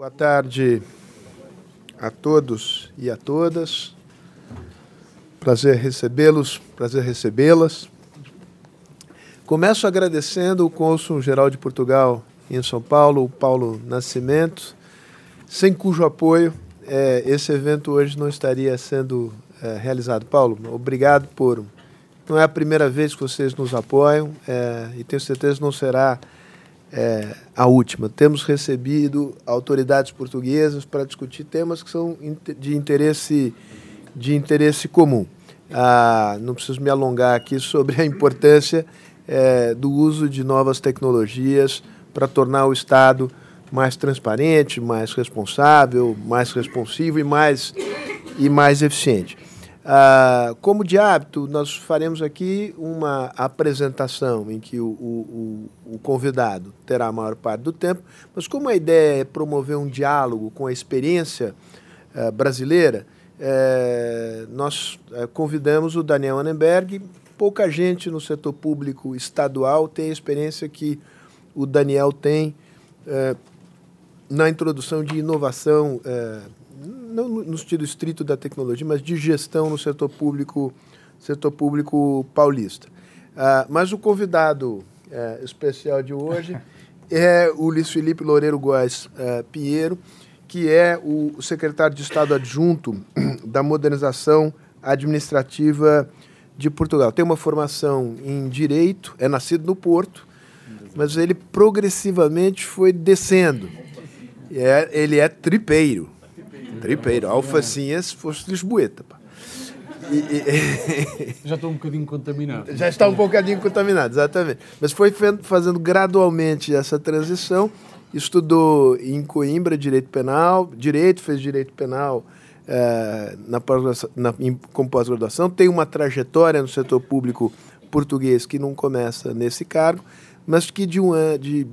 Boa tarde a todos e a todas. Prazer recebê-los, prazer recebê-las. Começo agradecendo o cônsul geral de Portugal em São Paulo, o Paulo Nascimento, sem cujo apoio é, esse evento hoje não estaria sendo é, realizado. Paulo, obrigado por. Não é a primeira vez que vocês nos apoiam é, e tenho certeza que não será é, a última. Temos recebido autoridades portuguesas para discutir temas que são de interesse, de interesse comum. Ah, não preciso me alongar aqui sobre a importância é, do uso de novas tecnologias para tornar o Estado mais transparente, mais responsável, mais responsivo e mais, e mais eficiente. Ah, como de hábito, nós faremos aqui uma apresentação em que o, o, o, convidado terá a maior parte do tempo, mas como a ideia é promover um diálogo com a experiência ah, brasileira, eh, nós eh, convidamos o Daniel Annenberg. Pouca gente no setor público estadual tem a experiência que o Daniel tem eh, na introdução de inovação não no sentido estrito da tecnologia, mas de gestão no setor público, setor público paulista. Uh, mas o convidado uh, especial de hoje é o Luiz Felipe Loureiro Góes uh, Pinheiro, que é o secretário de Estado adjunto da modernização administrativa de Portugal. Tem uma formação em direito, é nascido no Porto, mas ele progressivamente foi descendo. É, ele é tripeiro. Tripeiro. Alfacinhas fosse Lisboeta. Pá. E, e... Já estou um bocadinho contaminado. Já está um bocadinho contaminado, exatamente. Mas foi fazendo gradualmente essa transição. Estudou em Coimbra direito penal, direito, fez direito penal é, na, na, em, com pós-graduação. Tem uma trajetória no setor público português que não começa nesse cargo mas que de um ano, de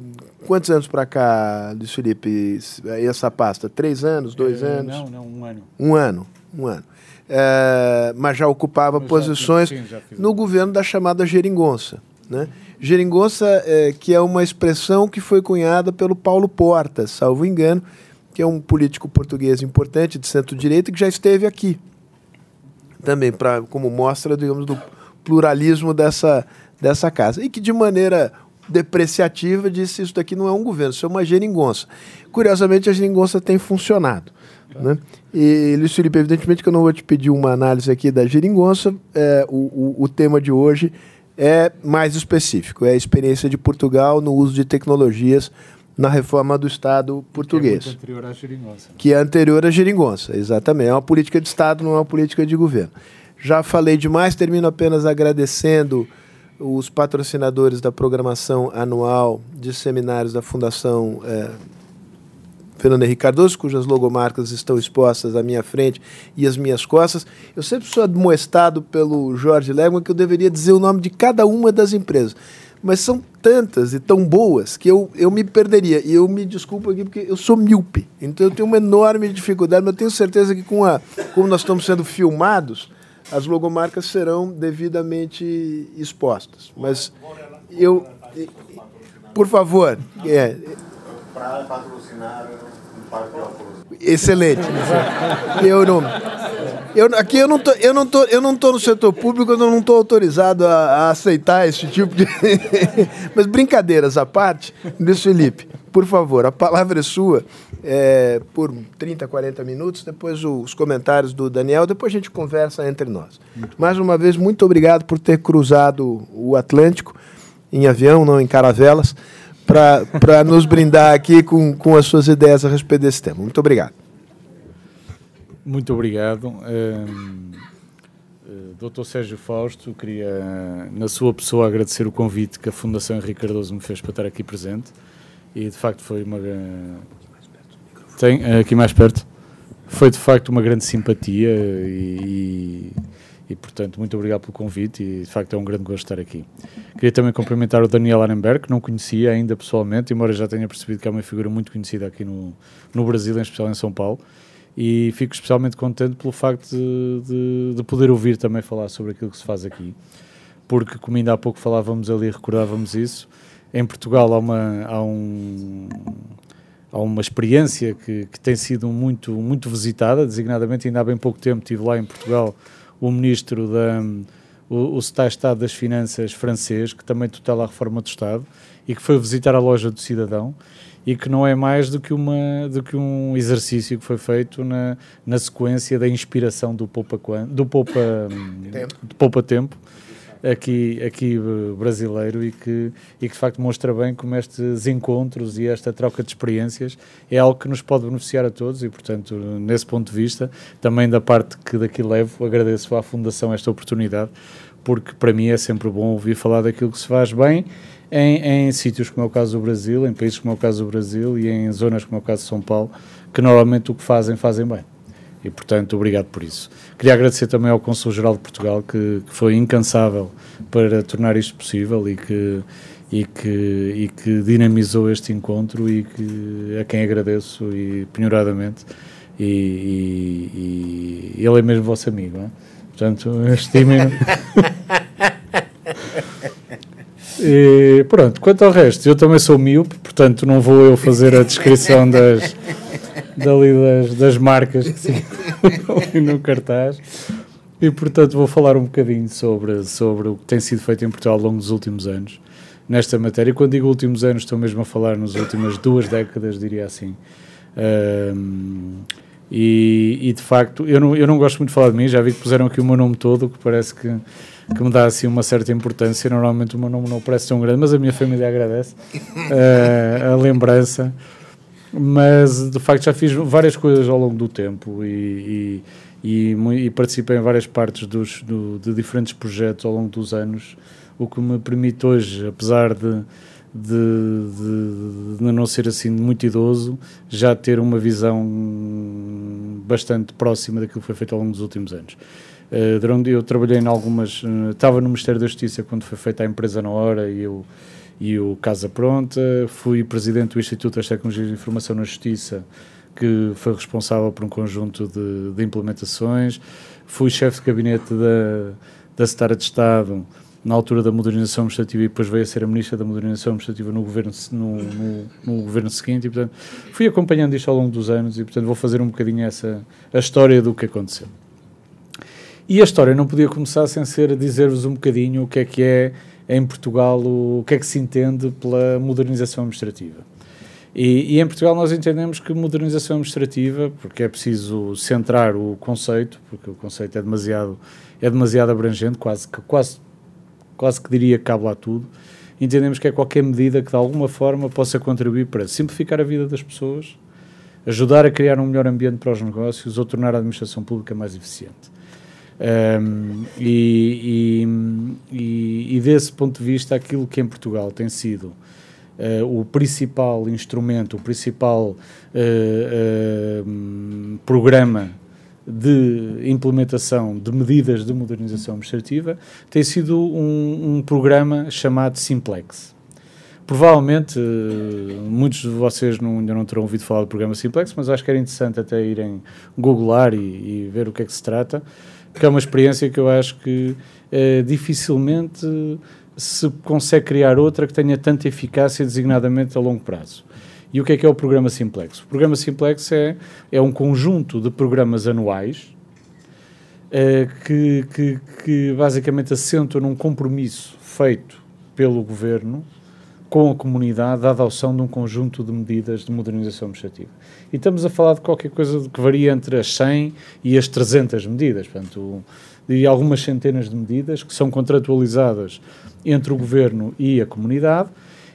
quantos anos para cá, Luiz Felipe, essa pasta? Três anos, dois é, anos? Não, não, um ano. Um ano, um ano. É, mas já ocupava posições sim, já no governo da chamada geringonça. Né? Geringonça, é, que é uma expressão que foi cunhada pelo Paulo Portas, salvo engano, que é um político português importante de centro-direita que já esteve aqui também, pra, como mostra, digamos, do pluralismo dessa, dessa casa. E que, de maneira depreciativa disse isso daqui não é um governo, isso é uma geringonça. Curiosamente, a geringonça tem funcionado. Né? E, Luiz Felipe, evidentemente que eu não vou te pedir uma análise aqui da geringonça, é, o, o, o tema de hoje é mais específico, é a experiência de Portugal no uso de tecnologias na reforma do Estado português. Que é anterior à geringonça. Que é anterior à geringonça, exatamente. É uma política de Estado, não é uma política de governo. Já falei demais, termino apenas agradecendo os patrocinadores da programação anual de seminários da Fundação é, Fernando Henrique Cardoso, cujas logomarcas estão expostas à minha frente e às minhas costas. Eu sempre sou admoestado pelo Jorge Legman que eu deveria dizer o nome de cada uma das empresas. Mas são tantas e tão boas que eu, eu me perderia. E eu me desculpo aqui porque eu sou míope. Então eu tenho uma enorme dificuldade, mas eu tenho certeza que com a, como nós estamos sendo filmados, as logomarcas serão devidamente expostas. Mas eu, por favor, é. Para patrocinar. Excelente. Eu não. Eu, aqui eu não tô, eu não tô, eu não tô no setor público, eu não estou autorizado a, a, aceitar esse tipo de. Mas brincadeiras à parte, Luiz Felipe, por favor, a palavra é sua é, por 30, 40 minutos, depois os comentários do Daniel, depois a gente conversa entre nós. Mais uma vez, muito obrigado por ter cruzado o Atlântico em avião, não em caravelas para nos brindar aqui com, com as suas ideias a respeito desse tema. Muito obrigado. Muito obrigado. Um, uh, Dr. Sérgio Fausto, queria, na sua pessoa, agradecer o convite que a Fundação Henrique Cardoso me fez para estar aqui presente. E, de facto, foi uma. Tem, aqui mais perto. Foi, de facto, uma grande simpatia e, e, portanto, muito obrigado pelo convite e, de facto, é um grande gosto estar aqui. Queria também cumprimentar o Daniel Arenberg, que não conhecia ainda pessoalmente, embora já tenha percebido que é uma figura muito conhecida aqui no, no Brasil, em especial em São Paulo, e fico especialmente contente pelo facto de, de, de poder ouvir também falar sobre aquilo que se faz aqui, porque, como ainda há pouco falávamos ali, recordávamos isso, em Portugal há, uma, há um há uma experiência que, que, tem sido muito, muito visitada, designadamente ainda há bem pouco tempo tive lá em Portugal o ministro da o, o Estado das Finanças francês, que também tutela a reforma do Estado, e que foi visitar a loja do cidadão, e que não é mais do que, uma, do que um exercício que foi feito na, na sequência da inspiração do Poupa, do Poupa, tempo. Do Poupa Tempo aqui, aqui eh, brasileiro e que, e que de facto mostra bem como estes encontros e esta troca de experiências é algo que nos pode beneficiar a todos e, portanto, nesse ponto de vista, também da parte que daqui levo, agradeço à Fundação esta oportunidade, porque para mim é sempre bom ouvir falar daquilo que se faz bem em, em sítios como é o caso do Brasil, em países como é o caso do Brasil e em zonas como é o caso de São Paulo, que normalmente o que fazem, fazem bem. E, portanto, obrigado por isso. Queria agradecer também ao Consul-Geral de Portugal, que, que, foi incansável para tornar isto possível e que, e, que, e que dinamizou este encontro e que, a quem agradeço e penhoradamente. E, e, e ele é mesmo vosso amigo, é? portanto, estimem E pronto, quanto ao resto, eu também sou miúpe, portanto não vou eu fazer a descrição das, das, das marcas que no cartaz. E portanto vou falar um bocadinho sobre, sobre o que tem sido feito em Portugal ao longo dos últimos anos nesta matéria. E quando digo últimos anos, estou mesmo a falar nas últimas duas décadas, diria assim. Um, e, e, de facto, eu não, eu não gosto muito de falar de mim, já vi que puseram aqui o meu nome todo, que parece que, que me dá assim uma certa importância. Normalmente o meu nome não parece tão grande, mas a minha família agradece uh, a lembrança mas de facto já fiz várias coisas ao longo do tempo e, e, e, e participei em várias partes dos, do, de diferentes projetos ao longo dos anos, o que me permite hoje, apesar de, de, de, de, não ser assim muito idoso, já ter uma visão bastante próxima daquilo que foi feito ao longo dos últimos anos. Uh, eu trabalhei em algumas, uh, estava no Ministério da Justiça quando foi feita a empresa na hora e eu e o Casa Pronta, fui presidente do Instituto das Tecnologias de Informação na Justiça, que foi responsável por um conjunto de, de implementações, fui chefe de gabinete da, da Secretária de Estado na altura da modernização administrativa e depois veio a ser a ministra da modernização administrativa no governo, no, no, no, governo seguinte e, portanto, fui acompanhando isto ao longo dos anos e, portanto, vou fazer um bocadinho essa, a história do que aconteceu. E a história não podia começar sem ser dizer-vos um bocadinho o que é que é em Portugal o, o que é que se entende pela modernização administrativa. E, e, em Portugal nós entendemos que modernização administrativa, porque é preciso centrar o conceito, porque o conceito é demasiado, é demasiado abrangente, quase que, quase, quase que diria que cabe lá tudo, entendemos que é qualquer medida que de alguma forma possa contribuir para simplificar a vida das pessoas, ajudar a criar um melhor ambiente para os negócios ou tornar a administração pública mais eficiente. Um, e, e, e, desse ponto de vista, aquilo que em Portugal tem sido uh, o principal instrumento, o principal uh, programa de implementação de medidas de modernização administrativa tem sido um, um programa chamado Simplex. Provavelmente muitos de vocês não, ainda não terão ouvido falar do programa Simplex, mas acho que era interessante até irem googlar e, e ver o que é que se trata que é uma experiência que eu acho que é, dificilmente se consegue criar outra que tenha tanta eficácia designadamente a longo prazo. E o que é que é o programa Simplex? O programa Simplex é, é um conjunto de programas anuais é, que, que, que basicamente assentam num compromisso feito pelo governo com a comunidade a adoção de um conjunto de medidas de modernização administrativa. E estamos a falar de qualquer coisa que varia entre as 100 e as 300 medidas, portanto, e algumas centenas de medidas que são contratualizadas entre o governo e a comunidade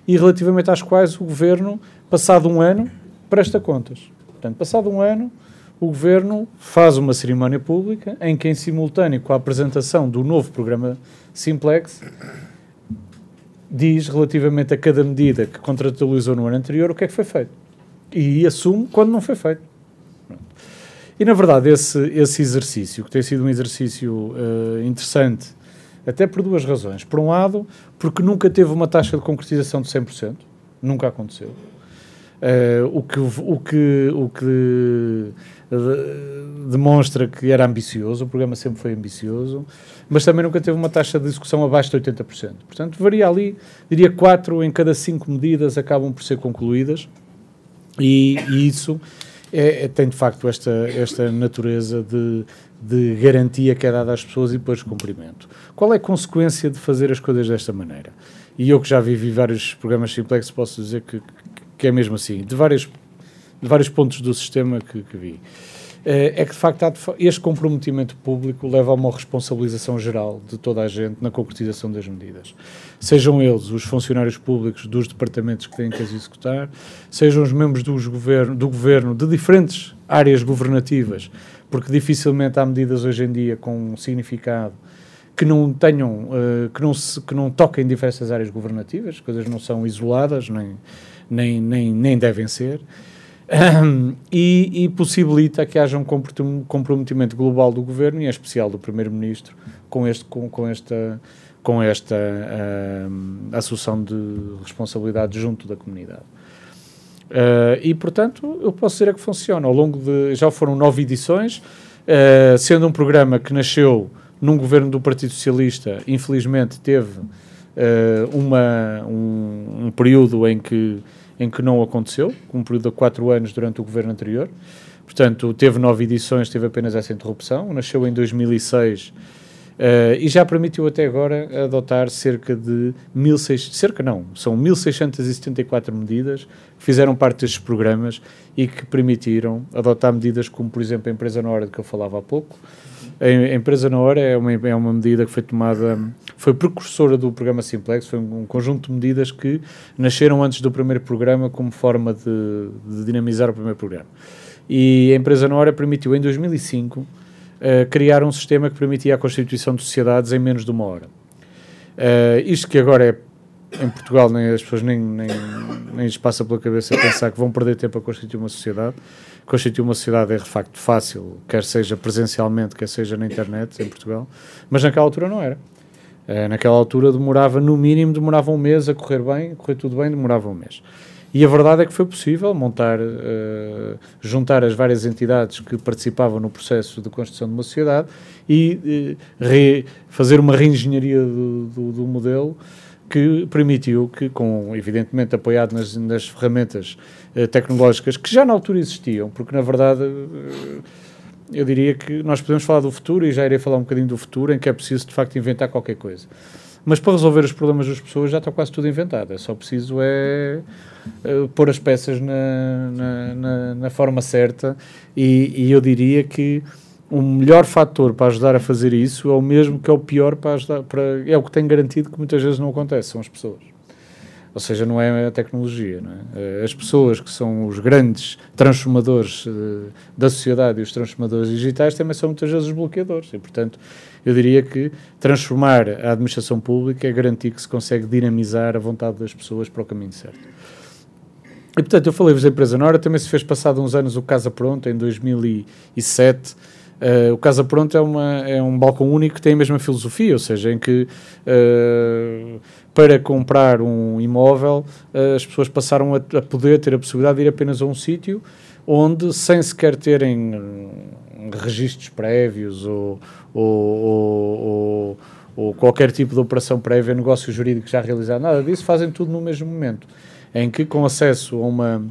e relativamente às quais o governo, passado um ano, presta contas. Portanto, passado um ano, o governo faz uma cerimónia pública em que, em simultâneo com a apresentação do novo programa Simplex, diz relativamente a cada medida que contratualizou no ano anterior o que é que foi feito. E assume quando não foi feito. E na verdade, esse, esse exercício, que tem sido um exercício uh, interessante, até por duas razões. Por um lado, porque nunca teve uma taxa de concretização de 100%, nunca aconteceu. Uh, o que, o que, o que uh, demonstra que era ambicioso, o programa sempre foi ambicioso, mas também nunca teve uma taxa de execução abaixo de 80%. Portanto, varia ali, diria 4 em cada 5 medidas acabam por ser concluídas, E, e isso é, é, tem de facto esta, esta natureza de, de garantia que é dada às pessoas e depois de cumprimento. Qual é a consequência de fazer as coisas desta maneira? E eu que já vivi vários programas simplex posso dizer que, que é mesmo assim, de, várias, de vários pontos do sistema que, que vi. Eh, é que de facto este comprometimento público leva a uma responsabilização geral de toda a gente na concretização das medidas. Sejam eles os funcionários públicos dos departamentos que têm que as executar, sejam os membros do governo, do governo de diferentes áreas governativas, porque dificilmente há medidas hoje em dia com um significado que não tenham, uh, que, não se, que não toquem diversas áreas governativas, as coisas não são isoladas, nem, nem, nem, nem devem ser e, e, possibilita que haja um comprometimento global do governo e em especial do primeiro-ministro com este com, com esta com esta uh, assunção de responsabilidade junto da comunidade. Uh, e portanto eu posso dizer é que funciona. Ao longo de já foram nove edições, uh, sendo um programa que nasceu num governo do Partido Socialista, infelizmente teve uh, uma, um, um período em que em que não aconteceu, um período de quatro anos durante o governo anterior. Portanto, teve nove edições, teve apenas essa interrupção. Nasceu em 2006 uh, eh, e já permitiu até agora adotar cerca de 1.600, cerca não, são 1.674 medidas que fizeram parte destes programas e que permitiram adotar medidas como, por exemplo, a empresa na hora de que eu falava há pouco, a empresa na hora é uma, é uma medida que foi tomada, foi precursora do programa Simplex, foi um, conjunto de medidas que nasceram antes do primeiro programa como forma de, de dinamizar o primeiro programa. E a empresa na hora permitiu, em 2005, uh, eh, criar um sistema que permitia a constituição de sociedades em menos de uma hora. Uh, isto que agora é em Portugal nem as pessoas nem, nem, nem lhes passa pela cabeça pensar que vão perder tempo a constituir uma sociedade. Constituir uma sociedade é de facto fácil, quer seja presencialmente, quer seja na internet em Portugal, mas naquela altura não era. Uh, naquela altura demorava, no mínimo, demorava um mês a correr bem, a correr tudo bem, demorava um mês. E a verdade é que foi possível montar, uh, juntar as várias entidades que participavam no processo de construção de uma sociedade e uh, re, fazer uma reengenharia do, do, do modelo que permitiu que, com, evidentemente apoiado nas, nas ferramentas eh, tecnológicas que já na altura existiam, porque na verdade eh, eu diria que nós podemos falar do futuro e já irei falar um bocadinho do futuro, em que é preciso de facto inventar qualquer coisa. Mas para resolver os problemas das pessoas já está quase tudo inventado, é só preciso é, é pôr as peças na, na, na, na forma certa e, e eu diria que o melhor fator para ajudar a fazer isso é o mesmo que é o pior para ajudar, para, é o que tem garantido que muitas vezes não acontece, são as pessoas. Ou seja, não é a tecnologia. É? Eh, as pessoas que são os grandes transformadores uh, da sociedade e os transformadores digitais também são muitas vezes os bloqueadores. E, portanto, eu diria que transformar a administração pública é garantir que se consegue dinamizar a vontade das pessoas para o caminho certo. E, portanto, eu falei-vos da empresa Nora, também se fez passado uns anos o Casa Pronta, em 2007, Uh, o Casa Pronto é, uma, é um balcão único que tem a mesma filosofia, ou seja, em que uh, para comprar um imóvel uh, as pessoas passaram a, a, poder ter a possibilidade de ir apenas a um sítio onde, sem sequer terem registros prévios ou, ou, ou, ou, qualquer tipo de operação prévia, negócio jurídico já realizado, nada disso, fazem tudo no mesmo momento, em que com acesso a uma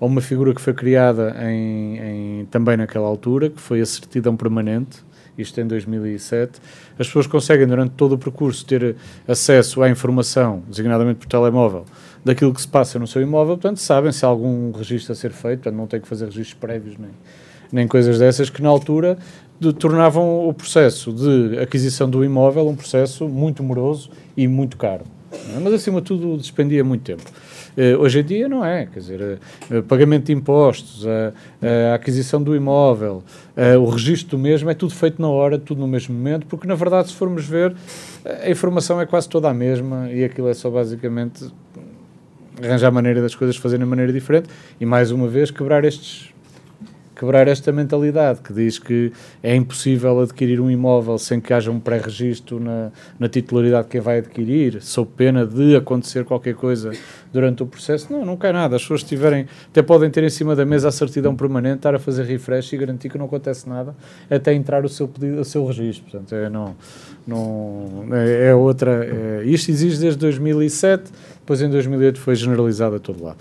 a uma figura que foi criada em, em, também naquela altura, que foi a certidão permanente, isto em 2007. As pessoas conseguem, durante todo o percurso, ter acesso à informação, designadamente por telemóvel, daquilo que se passa no seu imóvel, portanto, sabem se há algum registro a ser feito, portanto, não têm que fazer registros prévios nem, nem coisas dessas, que na altura de, tornavam o processo de aquisição do imóvel um processo muito moroso e muito caro. Mas, acima de tudo, despendia muito tempo. Uh, hoje em dia não é, quer dizer, uh, pagamento de impostos, a, a aquisição do imóvel, o registro do mesmo, é tudo feito na hora, tudo no mesmo momento, porque na verdade, se formos ver, a informação é quase toda a mesma e aquilo é só basicamente arranjar a maneira das coisas fazerem de maneira diferente e mais uma vez quebrar estes quebrar esta mentalidade que diz que é impossível adquirir um imóvel sem que haja um pré-registro na, na titularidade de quem vai adquirir, sob pena de acontecer qualquer coisa durante o processo. Não, não cai nada. As pessoas tiverem, até podem ter em cima da mesa a certidão permanente, estar a fazer refresh e garantir que não acontece nada até entrar o seu pedido, o seu registro. Portanto, é, não, não, é, é outra. É, isto existe desde 2007, depois em 2008 foi generalizado a todo lado.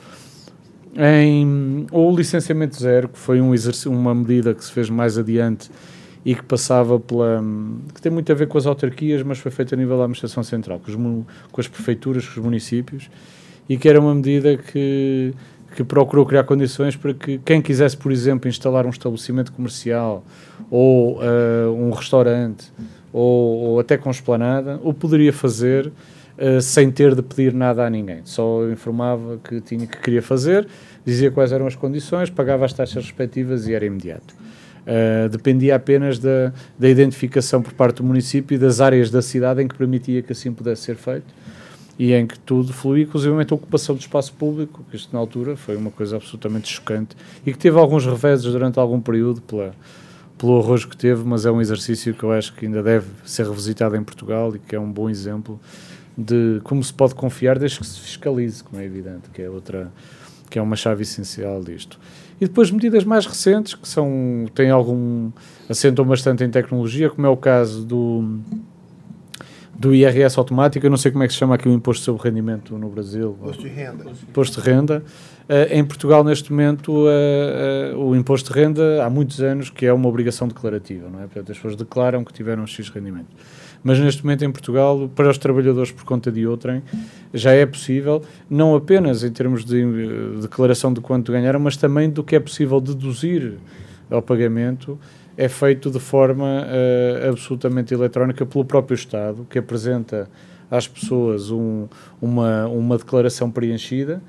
Em, ou o licenciamento zero, que foi um uma medida que se fez mais adiante e que passava pela. que tem muito a ver com as autarquias, mas foi feita a nível da administração central, com, os, com as prefeituras, com os municípios, e que era uma medida que, que procurou criar condições para que quem quisesse, por exemplo, instalar um estabelecimento comercial ou uh, um restaurante ou, ou, até com esplanada, o poderia fazer uh, sem ter de pedir nada a ninguém. Só informava que tinha que queria fazer, dizia quais eram as condições, pagava as taxas respectivas e era imediato. Uh, dependia apenas da, da identificação por parte do município e das áreas da cidade em que permitia que assim pudesse ser feito e em que tudo fluía, inclusive a ocupação do espaço público, que isto na altura foi uma coisa absolutamente chocante e que teve alguns reveses durante algum período pela, pelo arrojo que teve, mas é um exercício que eu acho que ainda deve ser revisitado em Portugal e que é um bom exemplo de como se pode confiar desde que se fiscalize, como é evidente, que é outra que é uma chave essencial disto. E depois medidas mais recentes que são têm algum assentam bastante em tecnologia, como é o caso do do IRS automático, eu não sei como é que se chama aqui o imposto sobre rendimento no Brasil. Imposto de renda. Imposto de renda. Uh, em Portugal, neste momento, uh, uh, o imposto de renda, há muitos anos, que é uma obrigação declarativa, não é? Portanto, as pessoas declaram que tiveram X rendimento. Mas neste momento, em Portugal, para os trabalhadores por conta de outrem, já é possível, não apenas em termos de declaração de quanto ganharam, mas também do que é possível deduzir ao pagamento é feito de forma uh, absolutamente eletrónica pelo próprio Estado, que apresenta às pessoas um, uma, uma declaração preenchida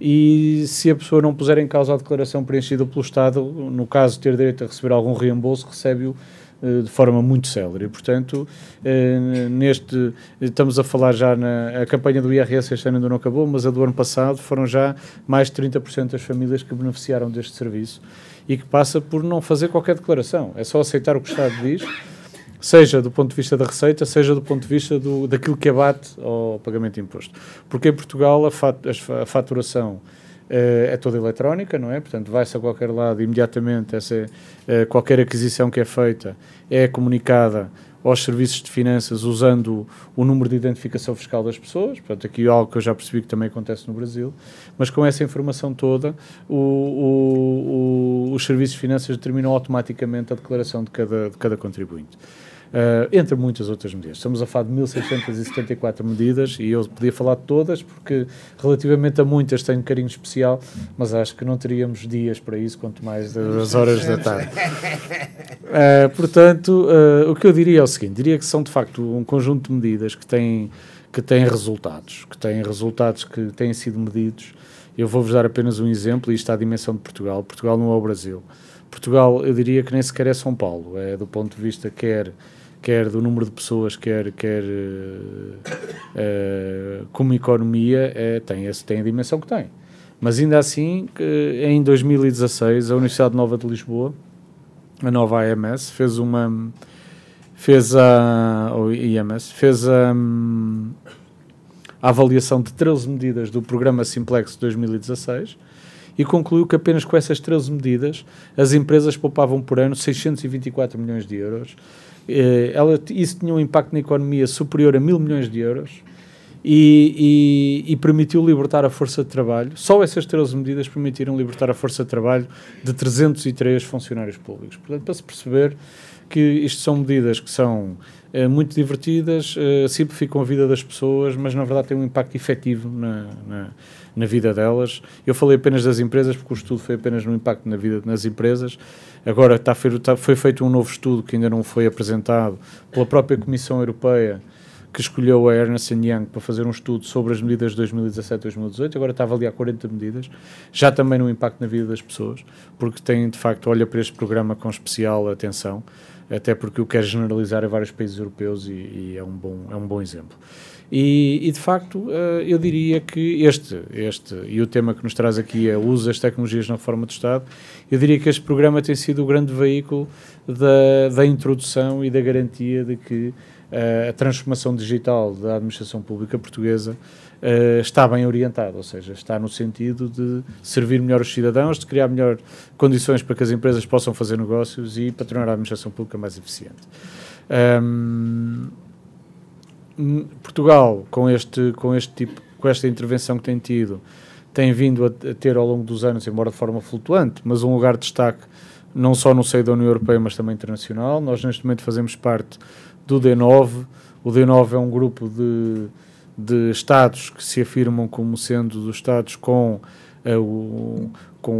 e se a pessoa não puser em causa a declaração preenchida pelo Estado, no caso de ter direito a receber algum reembolso, recebe-o uh, de forma muito célere. Portanto, uh, neste, estamos a falar já na a campanha do IRS este ano ainda não acabou, mas a do ano passado foram já mais de 30% das famílias que beneficiaram deste serviço e que passa por não fazer qualquer declaração. É só aceitar o que o Estado diz, seja do ponto de vista da receita, seja do ponto de vista do, daquilo que abate ao pagamento de imposto. Porque em Portugal a, fat, a faturação uh, é toda eletrónica, não é? Portanto, vai-se a qualquer lado imediatamente, essa, uh, qualquer aquisição que é feita é comunicada aos serviços de finanças usando o número de identificação fiscal das pessoas, portanto aqui é algo que eu já percebi que também acontece no Brasil, mas com essa informação toda o, o, o, os serviços de finanças determinam automaticamente a declaração de cada, de cada contribuinte. Uh, entre muitas outras medidas. Estamos a falar de 1.674 medidas e eu podia falar de todas, porque relativamente a muitas tenho um carinho especial, mas acho que não teríamos dias para isso, quanto mais das horas da tarde. Uh, portanto, uh, o que eu diria é o seguinte: diria que são de facto um conjunto de medidas que têm, que têm resultados, que têm resultados que têm sido medidos. Eu vou-vos dar apenas um exemplo, e isto é a dimensão de Portugal. Portugal não é o Brasil. Portugal, eu diria que nem sequer é São Paulo, é do ponto de vista quer quer do número de pessoas, quer, quer uh, como economia, é, tem, esse, tem a dimensão que tem. Mas ainda assim, em 2016, a Universidade Nova de Lisboa, a nova AMS, fez uma. fez a. ou IMS, fez a. a avaliação de 13 medidas do programa Simplex 2016 e concluiu que apenas com essas 13 medidas as empresas poupavam por ano 624 milhões de euros eh, ela, isso tinha um impacto na economia superior a mil milhões de euros e, e, e, permitiu libertar a força de trabalho. Só essas 13 medidas permitiram libertar a força de trabalho de 303 funcionários públicos. Portanto, para se perceber que isto são medidas que são é, muito divertidas, é, simplificam a vida das pessoas, mas na verdade têm um impacto efetivo na, na, na, vida delas. Eu falei apenas das empresas, porque o estudo foi apenas no impacto na vida nas empresas. Agora está, foi feito um novo estudo que ainda não foi apresentado pela própria Comissão Europeia, que escolheu a Ernst Young para fazer um estudo sobre as medidas de 2017 2018. Agora está a avaliar 40 medidas, já também no impacto na vida das pessoas, porque tem, de facto, olha para este programa com especial atenção, até porque o quer generalizar a vários países europeus e, e é, um bom, é um bom exemplo. E, e, de facto, eh, eu diria que este, este, e o tema que nos traz aqui é o uso das tecnologias na reforma do Estado, eu diria que este programa tem sido o grande veículo da, da introdução e da garantia de que uh, a transformação digital da administração pública portuguesa uh, está bem orientada, ou seja, está no sentido de servir melhor os cidadãos, de criar melhor condições para que as empresas possam fazer negócios e para tornar a administração pública mais eficiente. Um, Portugal, com este, com este tipo, com esta intervenção que tem tido, tem vindo a, ter ao longo dos anos, embora de forma flutuante, mas um lugar de destaque não só no seio da União Europeia, mas também internacional. Nós, neste momento, fazemos parte do D9. O D9 é um grupo de, de Estados que se afirmam como sendo dos Estados com, uh, o, com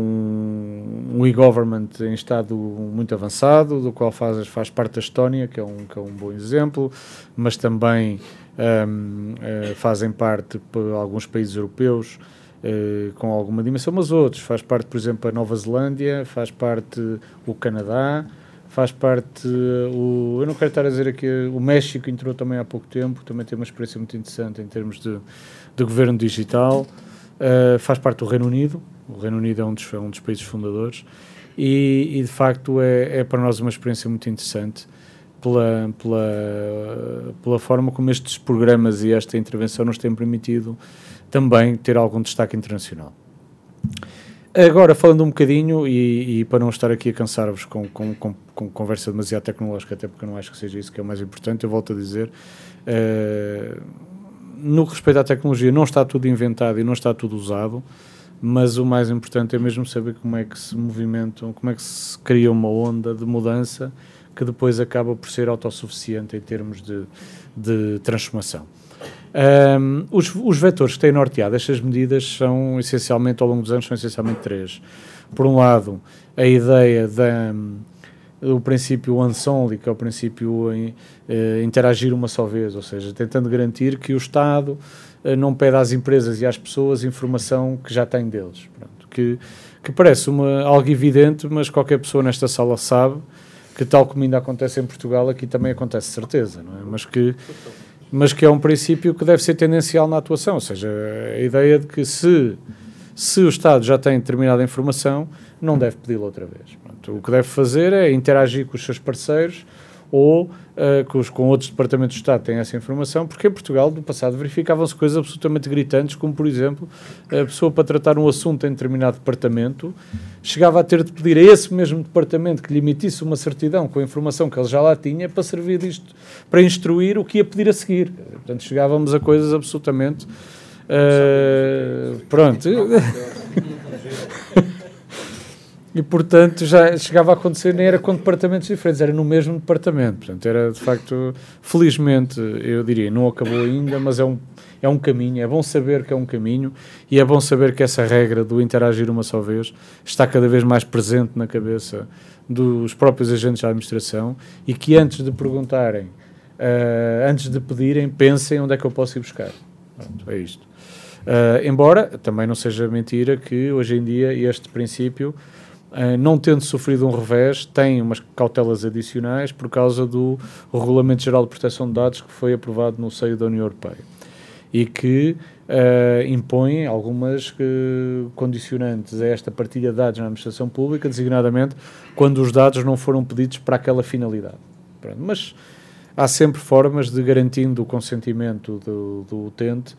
um e-government em estado muito avançado, do qual faz, faz parte a Estónia, que é um, que é um bom exemplo, mas também um, uh, eh, fazem parte alguns países europeus uh, com alguma dimensão, mas outros. Faz parte, por exemplo, a Nova Zelândia, faz parte o Canadá, faz parte o. Eu não quero estar a dizer aqui, o México entrou também há pouco tempo, também tem uma experiência muito interessante em termos de, de governo digital. Uh, faz parte do Reino Unido, o Reino Unido é um dos, é um dos países fundadores, e, e de facto é, é para nós uma experiência muito interessante pela, pela, pela forma como estes programas e esta intervenção nos têm permitido também ter algum destaque internacional. Agora, falando um bocadinho, e, e para não estar aqui a cansar-vos com, com, com, com, conversa demasiado tecnológica, até porque eu não acho que seja isso que é o mais importante, eu volto a dizer, uh, no que respeita à tecnologia, não está tudo inventado e não está tudo usado, mas o mais importante é mesmo saber como é que se movimentam, como é que se cria uma onda de mudança que depois acaba por ser autossuficiente em termos de, de transformação. Um, os, os, vetores que têm norteado estas medidas são essencialmente, ao longo dos anos, são essencialmente três. Por um lado, a ideia da, princípio once-only, que é o princípio em, eh, interagir uma só vez, ou seja, tentando garantir que o Estado não pede às empresas e às pessoas informação que já tem deles. Pronto, que, que parece uma, algo evidente, mas qualquer pessoa nesta sala sabe que, tal como ainda acontece em Portugal, aqui também acontece certeza, não é? Mas que mas que é um princípio que deve ser tendencial na atuação, ou seja, a ideia de que se, se o Estado já tem determinada informação, não deve pedi-la outra vez. Pronto, o que deve fazer é interagir com os seus parceiros ou uh, com, os, com outros departamentos do Estado que têm essa informação, porque em Portugal, no passado, verificavam-se coisas absolutamente gritantes, como, por exemplo, a pessoa para tratar um assunto em determinado departamento chegava a ter de pedir a esse mesmo departamento que lhe emitisse uma certidão com a informação que ele já lá tinha para servir disto, para instruir o que ia pedir a seguir. Portanto, chegávamos a coisas absolutamente... Uh, pronto. e portanto já chegava a acontecer, nem era com departamentos diferentes, era no mesmo departamento. Portanto, era de facto, felizmente, eu diria, não acabou ainda, mas é um, é um caminho. É bom saber que é um caminho e é bom saber que essa regra do interagir uma só vez está cada vez mais presente na cabeça dos próprios agentes da administração e que antes de perguntarem, uh, antes de pedirem, pensem onde é que eu posso ir buscar. Pronto, é isto. Uh, embora também não seja mentira que hoje em dia este princípio Uh, não tendo sofrido um revés, tem umas cautelas adicionais por causa do Regulamento Geral de Proteção de Dados que foi aprovado no seio da União Europeia e que uh, impõe algumas uh, condicionantes a esta partilha de dados na administração pública, designadamente quando os dados não foram pedidos para aquela finalidade. Pronto, mas há sempre formas de, garantindo o consentimento do, do utente,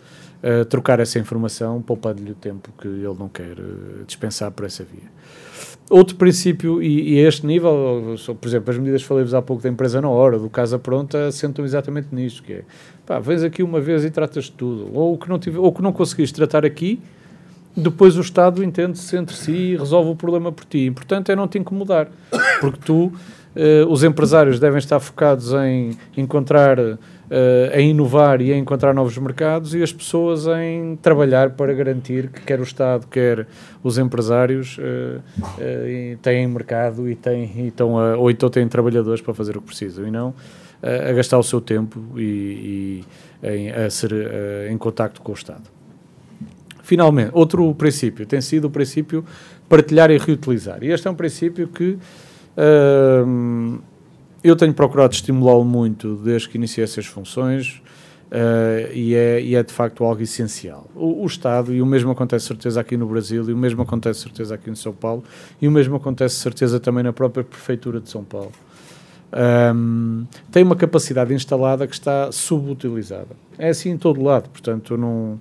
trocar essa informação, poupando-lhe o tempo que ele não quer dispensar por essa via. Outro princípio, e, e, a este nível, por exemplo, as medidas que falei-vos há pouco da empresa na hora, do Casa Pronta, assentam exatamente nisto, que é, pá, vens aqui uma vez e tratas de tudo, ou o que não, tive, ou que não conseguiste tratar aqui, depois o Estado entende-se entre si e resolve o problema por ti. Importante é não te incomodar, porque tu, eh, os empresários devem estar focados em encontrar uh, a inovar e a encontrar novos mercados e as pessoas em trabalhar para garantir que quer o Estado, quer os empresários uh, uh, têm mercado e, têm, e estão a, ou então têm trabalhadores para fazer o que precisam e não a gastar o seu tempo e, e em, a ser em contacto com o Estado. Finalmente, outro princípio tem sido o princípio partilhar e reutilizar. E este é um princípio que uh, eu tenho procurado estimulá-lo muito desde que iniciei essas funções uh, e, é, e é de facto algo essencial. O, o, Estado, e o mesmo acontece certeza aqui no Brasil, e o mesmo acontece certeza aqui em São Paulo, e o mesmo acontece certeza também na própria Prefeitura de São Paulo. Um, tem uma capacidade instalada que está subutilizada. É assim em todo lado, portanto, não,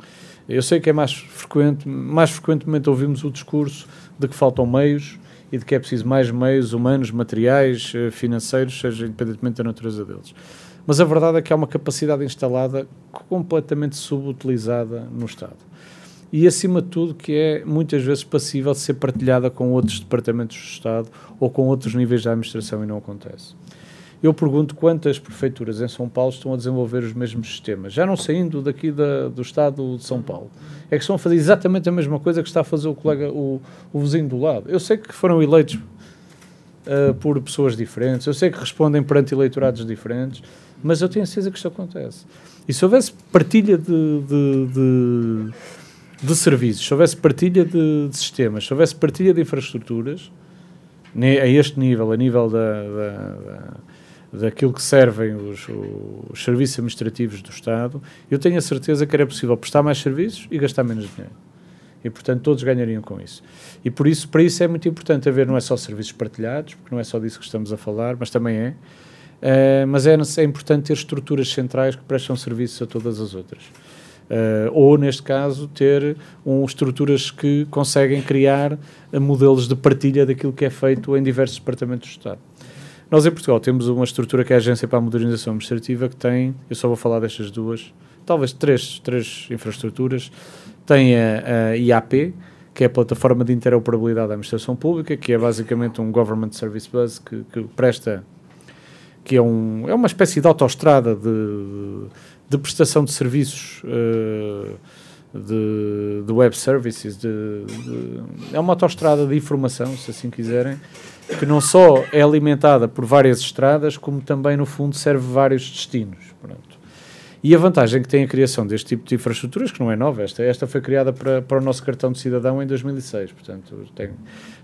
eu sei que é mais frequente, mais frequentemente ouvimos o discurso de que faltam meios, e de que é preciso mais meios humanos, materiais, eh, financeiros, seja independentemente da natureza deles. Mas a verdade é que há uma capacidade instalada completamente subutilizada no Estado. e, acima de tudo, que é muitas vezes passível de ser partilhada com outros departamentos do Estado ou com outros níveis da administração e não acontece. Eu pergunto quantas prefeituras em São Paulo estão a desenvolver os mesmos sistemas, já não saindo daqui da, do Estado de São Paulo. É que estão a fazer exatamente a mesma coisa que está a fazer o colega, o, o vizinho do lado. Eu sei que foram eleitos uh, por pessoas diferentes, eu sei que respondem perante eleitorados diferentes, mas eu tenho certeza que isto acontece. E se houvesse partilha de, de, de, de serviços, se houvesse partilha de, de, sistemas, se houvesse partilha de infraestruturas, a este nível, a nível da, da, da, daquilo que servem os, os serviços administrativos do Estado, eu tenho a certeza que era possível prestar mais serviços e gastar menos dinheiro. E, portanto, todos ganhariam com isso. E por isso, para isso é muito importante haver não é só serviços partilhados, porque não é só disso que estamos a falar, mas também é, Uh, mas é, é, importante ter estruturas centrais que prestam serviços a todas as outras. Uh, ou, neste caso, ter um, estruturas que conseguem criar uh, modelos de partilha daquilo que é feito em diversos departamentos do Estado. Nós, em Portugal, temos uma estrutura que é a Agência para a Modernização Administrativa, que tem, eu só vou falar destas duas, talvez três, três infraestruturas. Tem a, a IAP, que é a Plataforma de Interoperabilidade da Administração Pública, que é basicamente um Government Service Bus que, que presta que é, um, é uma espécie de autoestrada de, de prestação de serviços uh, de, de, web services, de, de, é uma autoestrada de informação, se assim quiserem, que não só é alimentada por várias estradas, como também, no fundo, serve vários destinos. Pronto. E a vantagem que tem a criação deste tipo de infraestruturas, que não é nova, esta, esta foi criada para, para o nosso cartão de cidadão em 2006, portanto, tem,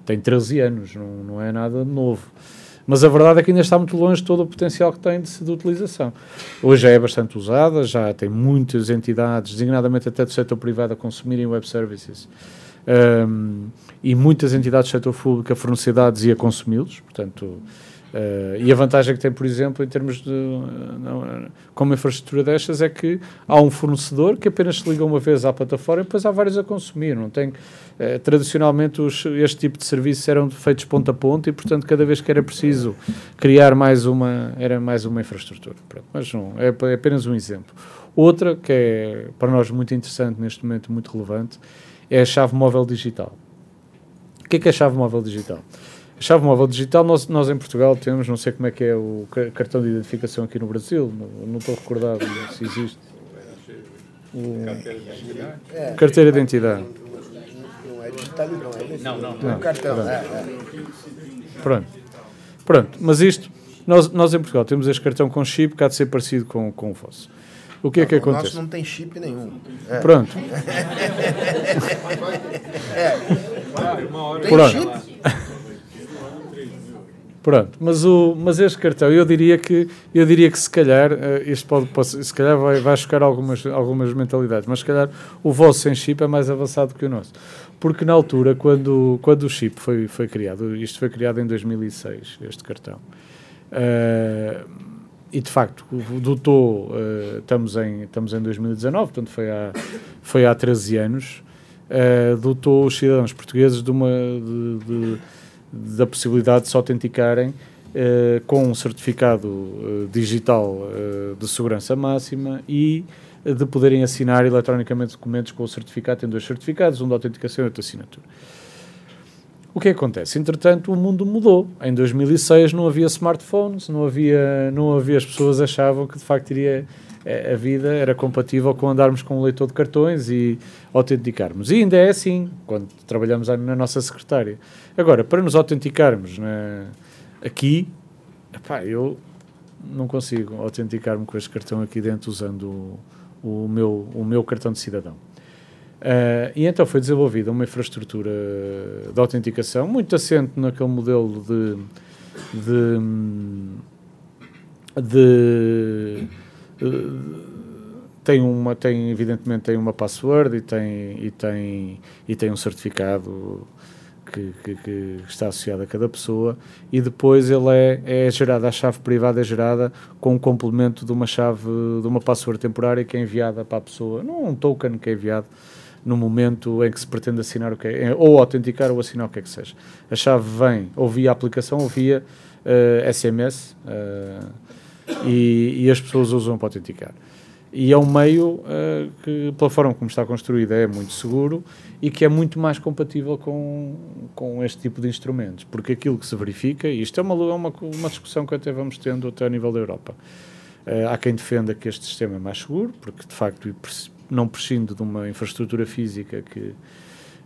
tem 13 anos, não, não é nada novo. Mas a verdade é que ainda está muito longe de todo o potencial que tem de, de utilização. Hoje já é bastante usada, já tem muitas entidades, designadamente até do setor privado, a consumirem web services. Um, e muitas entidades do setor público a fornecer dados e a consumi-los, portanto, Uh, e a vantagem que tem, por exemplo, em termos de não, como infraestrutura destas, é que há um fornecedor que apenas se liga uma vez à plataforma e depois há vários a consumir. Não tem, uh, tradicionalmente, os, este tipo de serviços eram feitos ponto a ponto e, portanto, cada vez que era preciso criar mais uma, era mais uma infraestrutura. Pronto, mas não, é, é apenas um exemplo. Outra, que é para nós muito interessante, neste momento muito relevante, é a chave móvel digital. O que é, que é a chave móvel digital? A chave móvel digital, nós, nós em Portugal temos, não sei como é que é o cartão de identificação aqui no Brasil, não, não estou recordado se existe. O, carteira de identidade. Não é digital, não é? Não, não. não. cartão. Pronto. É, é. Pronto. Pronto, mas isto, nós, nós em Portugal temos este cartão com chip que há de ser parecido com, com o vosso. O que é que acontece? O nosso não tem chip nenhum. É. Pronto. é. Pronto. Pronto, mas, o, mas este cartão, eu diria que, eu diria que se calhar, isto pode, pode, se calhar vai, vai chocar algumas, algumas mentalidades, mas se calhar o vosso sem chip é mais avançado que o nosso. Porque na altura, quando, quando o chip foi, foi criado, isto foi criado em 2006, este cartão, uh, e de facto, dotou, uh, estamos, em, estamos em 2019, portanto foi há, foi há 13 anos, uh, dotou os cidadãos portugueses de uma... de, de da possibilidade de se autenticarem uh, com um certificado uh, digital de segurança máxima e de poderem assinar eletronicamente documentos com o certificado. Tem dois certificados, um de autenticação e outro de assinatura. O que acontece? Entretanto, o mundo mudou. Em 2006 não havia smartphones, não havia, não havia as pessoas achavam que de facto iria a vida era compatível com andarmos com um leitor de cartões e autenticarmos. E ainda é assim, quando trabalhamos na nossa secretária. Agora, para nos autenticarmos né, aqui, epá, eu não consigo autenticar-me com este cartão aqui dentro usando o, o, meu, o meu cartão de cidadão. Uh, e então foi desenvolvida uma infraestrutura de autenticação muito assente naquele modelo de, de, de tem uma tem evidentemente tem uma password e tem e tem e tem um certificado que, que, que, está associado a cada pessoa e depois ele é, é gerada, a chave privada é gerada com um complemento de uma chave, de uma password temporária que é enviada para a pessoa, não um token que é enviado no momento em que se pretende assinar o que é, ou autenticar ou assinar o que é que seja. A chave vem ou via aplicação ou via uh, SMS uh, e, e, as pessoas usam para autenticar. E é um meio uh, que, pela forma como está construída, é muito seguro e que é muito mais compatível com, com este tipo de instrumentos. Porque aquilo que se verifica, e isto é uma, é uma, uma discussão que até vamos tendo até a nível da Europa, uh, há quem defenda que este sistema é mais seguro, porque de facto não prescinde de uma infraestrutura física que.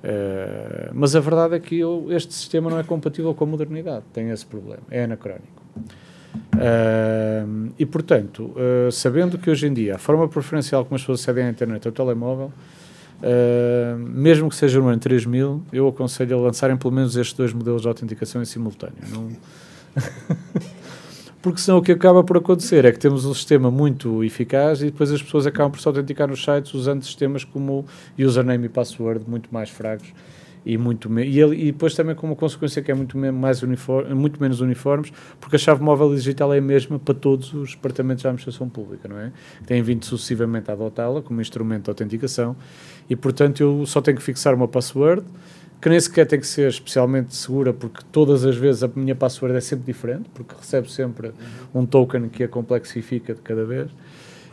Uh, mas a verdade é que eu, este sistema não é compatível com a modernidade, tem esse problema, é anacrónico. Uh, e, portanto, uh, sabendo que hoje em dia a forma preferencial como as pessoas acedem à internet é o telemóvel, uh, mesmo que seja no ano 3000, eu aconselho a lançarem pelo menos estes dois modelos de autenticação em simultâneo. Não... Porque senão o que acaba por acontecer é que temos um sistema muito eficaz e depois as pessoas acabam por se autenticar nos sites usando sistemas como username e password muito mais fracos e muito e, ele, e depois também com uma consequência que é muito, mais uniforme, muito menos uniformes, porque a chave móvel digital é a mesma para todos os departamentos da administração pública, não é? Têm vindo sucessivamente a adotá-la como instrumento de autenticação e, portanto, eu só tenho que fixar uma password que nem sequer tem que ser especialmente segura, porque todas as vezes a minha password é sempre diferente, porque recebo sempre um token que a complexifica de cada vez.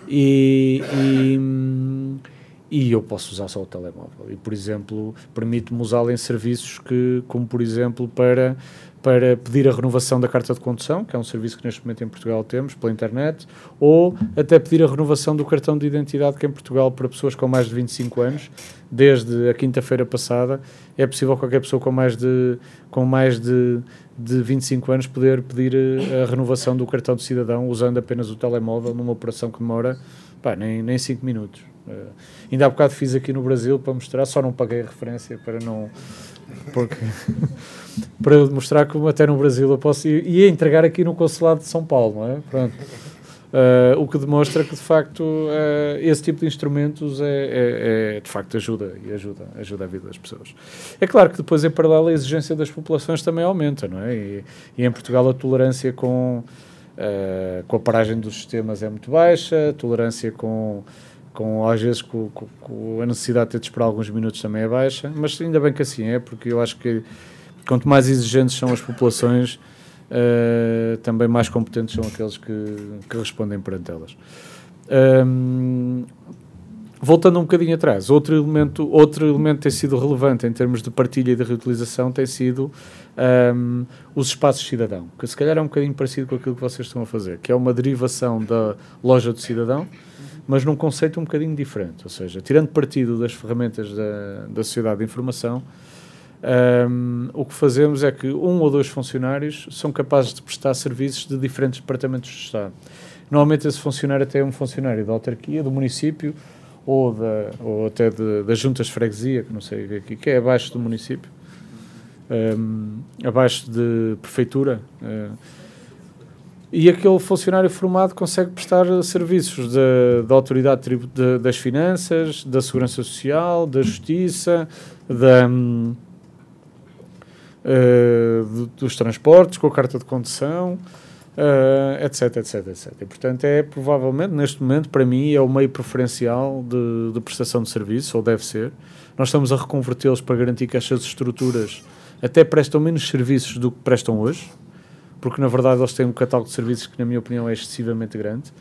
E, e e eu posso usar só o telemóvel. E, por exemplo, permite-me usá-lo em serviços que, como por exemplo, para, para pedir a renovação da carta de condução, que é um serviço que neste momento em Portugal temos pela internet, ou até pedir a renovação do cartão de identidade, que em Portugal, para pessoas com mais de 25 anos, desde a quinta-feira passada, é possível qualquer pessoa com mais de, com mais de, de 25 anos poder pedir a renovação do cartão de cidadão usando apenas o telemóvel numa operação que demora pá, nem 5 minutos. Uh, ainda há bocado fiz aqui no Brasil para mostrar, só não paguei a referência para não. Porque, para mostrar como até no Brasil eu posso. ia entregar aqui no Consulado de São Paulo, não é? Pronto. Uh, o que demonstra que de facto uh, esse tipo de instrumentos é, é, é, de facto ajuda e ajuda, ajuda a vida das pessoas. É claro que depois em paralelo a exigência das populações também aumenta, não é? E, e em Portugal a tolerância com, uh, com a paragem dos sistemas é muito baixa, a tolerância com com às vezes com, com, com, a necessidade de ter de esperar alguns minutos também é baixa, mas ainda bem que assim é, porque eu acho que quanto mais exigentes são as populações, uh, também mais competentes são aqueles que, que respondem perante elas. Um, voltando um bocadinho atrás, outro elemento, outro elemento tem sido relevante em termos de partilha e de reutilização tem sido um, os espaços cidadão, que se calhar é um bocadinho parecido com aquilo que vocês estão a fazer, que é uma derivação da loja do cidadão, mas num conceito um bocadinho diferente. Ou seja, tirando partido das ferramentas da, da sociedade de informação, um, o que fazemos é que um ou dois funcionários são capazes de prestar serviços de diferentes departamentos de Estado. Normalmente esse funcionário até é um funcionário da autarquia, do município ou, da, ou até de, das juntas de freguesia, que não sei o que é, abaixo do município, um, abaixo de prefeitura. Uh, e aquele funcionário formado consegue prestar serviços da autoridade de, das finanças, da segurança social, da justiça, da, uh, dos transportes, com a carta de condução, uh, etc, etc, etc. E, portanto, é provavelmente, neste momento, para mim, é o meio preferencial de, de prestação de serviço, ou deve ser. Nós estamos a reconvertê-los para garantir que estas estruturas até prestam menos serviços do que prestam hoje porque na verdade eles têm um catálogo de serviços que, na minha opinião, é excessivamente grande,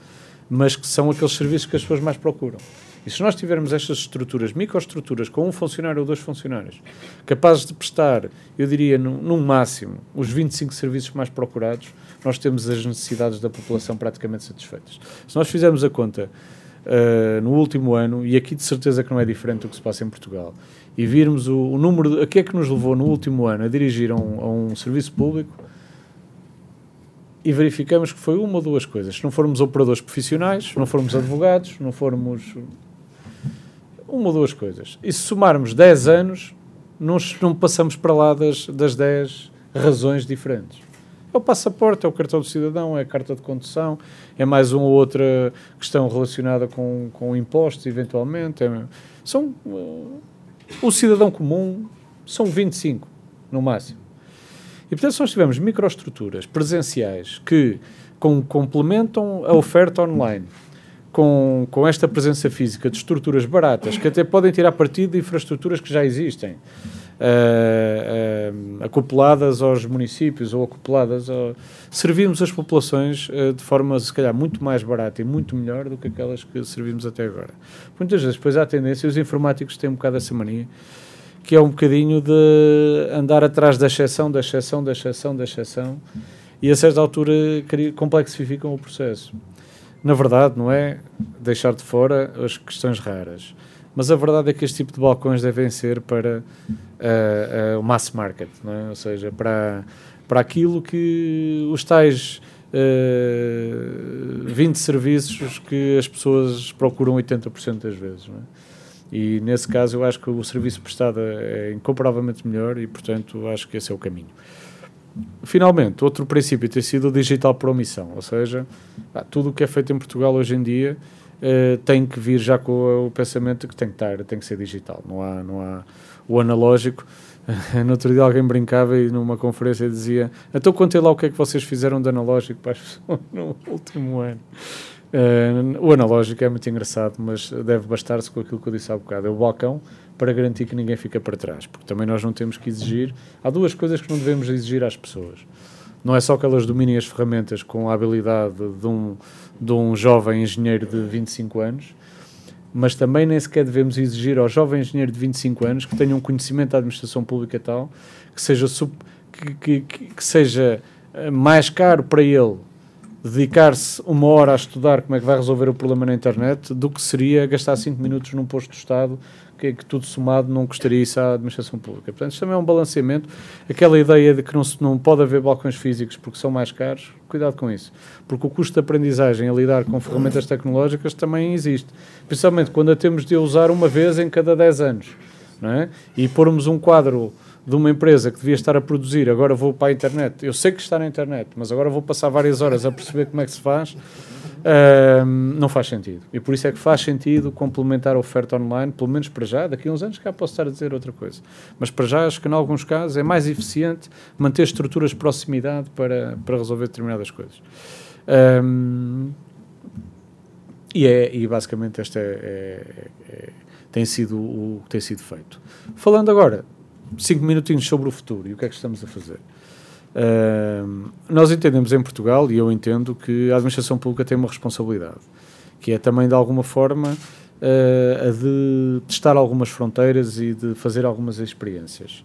mas que são aqueles serviços que as pessoas mais procuram. E se nós tivermos estas estruturas, microestruturas, com um funcionário ou dois funcionários, capazes de prestar, eu diria, no, no máximo, os 25 serviços mais procurados, nós temos as necessidades da população praticamente satisfeitas. Se nós fizermos a conta uh, no último ano, e aqui de certeza que não é diferente do que se passa em Portugal, e virmos o, o número, de, a que é que nos levou no último ano a dirigir a um, a um serviço público, e verificamos que foi uma ou duas coisas. Se não formos operadores profissionais, não formos advogados, não formos. Uma ou duas coisas. E se somarmos 10 anos, não, não passamos para lá das, das 10 razões diferentes. É o passaporte, é o cartão de cidadão, é a carta de condução, é mais uma ou outra questão relacionada com, com impostos, eventualmente. É, são. Uh, o cidadão comum são 25, no máximo. E, portanto, se nós tivermos microestruturas presenciais que com, complementam a oferta online, com, com esta presença física de estruturas baratas, que até podem tirar partido de infraestruturas que já existem, uh, uh, acopladas aos municípios ou acopladas ao, servimos as populações uh, de forma, se calhar, muito mais barata e muito melhor do que aquelas que servimos até agora. Muitas vezes, depois há tendência, os informáticos têm um bocado essa mania, que é um bocadinho de andar atrás da exceção, da exceção, da exceção, da exceção, e a certa altura complexificam o processo. Na verdade, não é deixar de fora as questões raras mas a verdade é que este tipo de balcões devem ser para uh, uh, o mass market, é? ou seja, para, para aquilo que os tais uh, 20 serviços que as pessoas procuram 80% das vezes. É? E nesse caso eu acho que o serviço prestado é incomparavelmente melhor e, portanto, acho que esse é o caminho. Finalmente, outro princípio tem sido o digital por omissão, ou seja, tudo o que é feito em Portugal hoje em dia uh, tem que vir já com o pensamento que tem que estar, tem que ser digital. Não há, não há o analógico. no outro dia alguém brincava e numa conferência dizia: Então contei lá o que é que vocês fizeram de analógico para as pessoas no último ano. Uh, o analógico é muito engraçado, mas deve bastar-se com aquilo que eu disse há bocado: é o balcão para garantir que ninguém fica para trás, porque também nós não temos que exigir. Há duas coisas que não devemos exigir às pessoas. Não é só que elas dominem as ferramentas com a habilidade de um, de um jovem engenheiro de 25 anos, mas também nem sequer devemos exigir ao jovem engenheiro de 25 anos que tenha um conhecimento da administração pública tal que seja, que, que, que seja eh, mais caro para ele dedicar-se uma hora a estudar como é que vai resolver o problema na internet do que seria gastar 5 minutos num posto de Estado que, que, tudo somado não custaria isso à administração pública. Portanto, isto também é um balanceamento. Aquela ideia de que não, se, não pode haver balcões físicos porque são mais caros, cuidado com isso. Porque o custo de aprendizagem a lidar com ferramentas tecnológicas também existe. Principalmente quando a temos de usar uma vez em cada 10 anos. Não é? E pormos um quadro de uma empresa que devia estar a produzir, agora vou para a internet. Eu sei que está na internet, mas agora vou passar várias horas a perceber como é que se faz Uh, não faz sentido. E por isso é que faz sentido complementar a oferta online, pelo menos para já. Daqui a uns anos cá posso estar a dizer outra coisa. Mas para já acho que, em alguns casos, é mais eficiente manter estruturas de proximidade para, para resolver determinadas coisas. E, é, e basicamente este é, é, é, tem sido o que tem sido feito. Falando agora, cinco minutinhos sobre o futuro e o que é que estamos a fazer. Uh, nós entendemos em Portugal, e eu entendo, que a administração pública tem uma responsabilidade, que é também, de alguma forma, uh, a de testar algumas fronteiras e de fazer algumas experiências.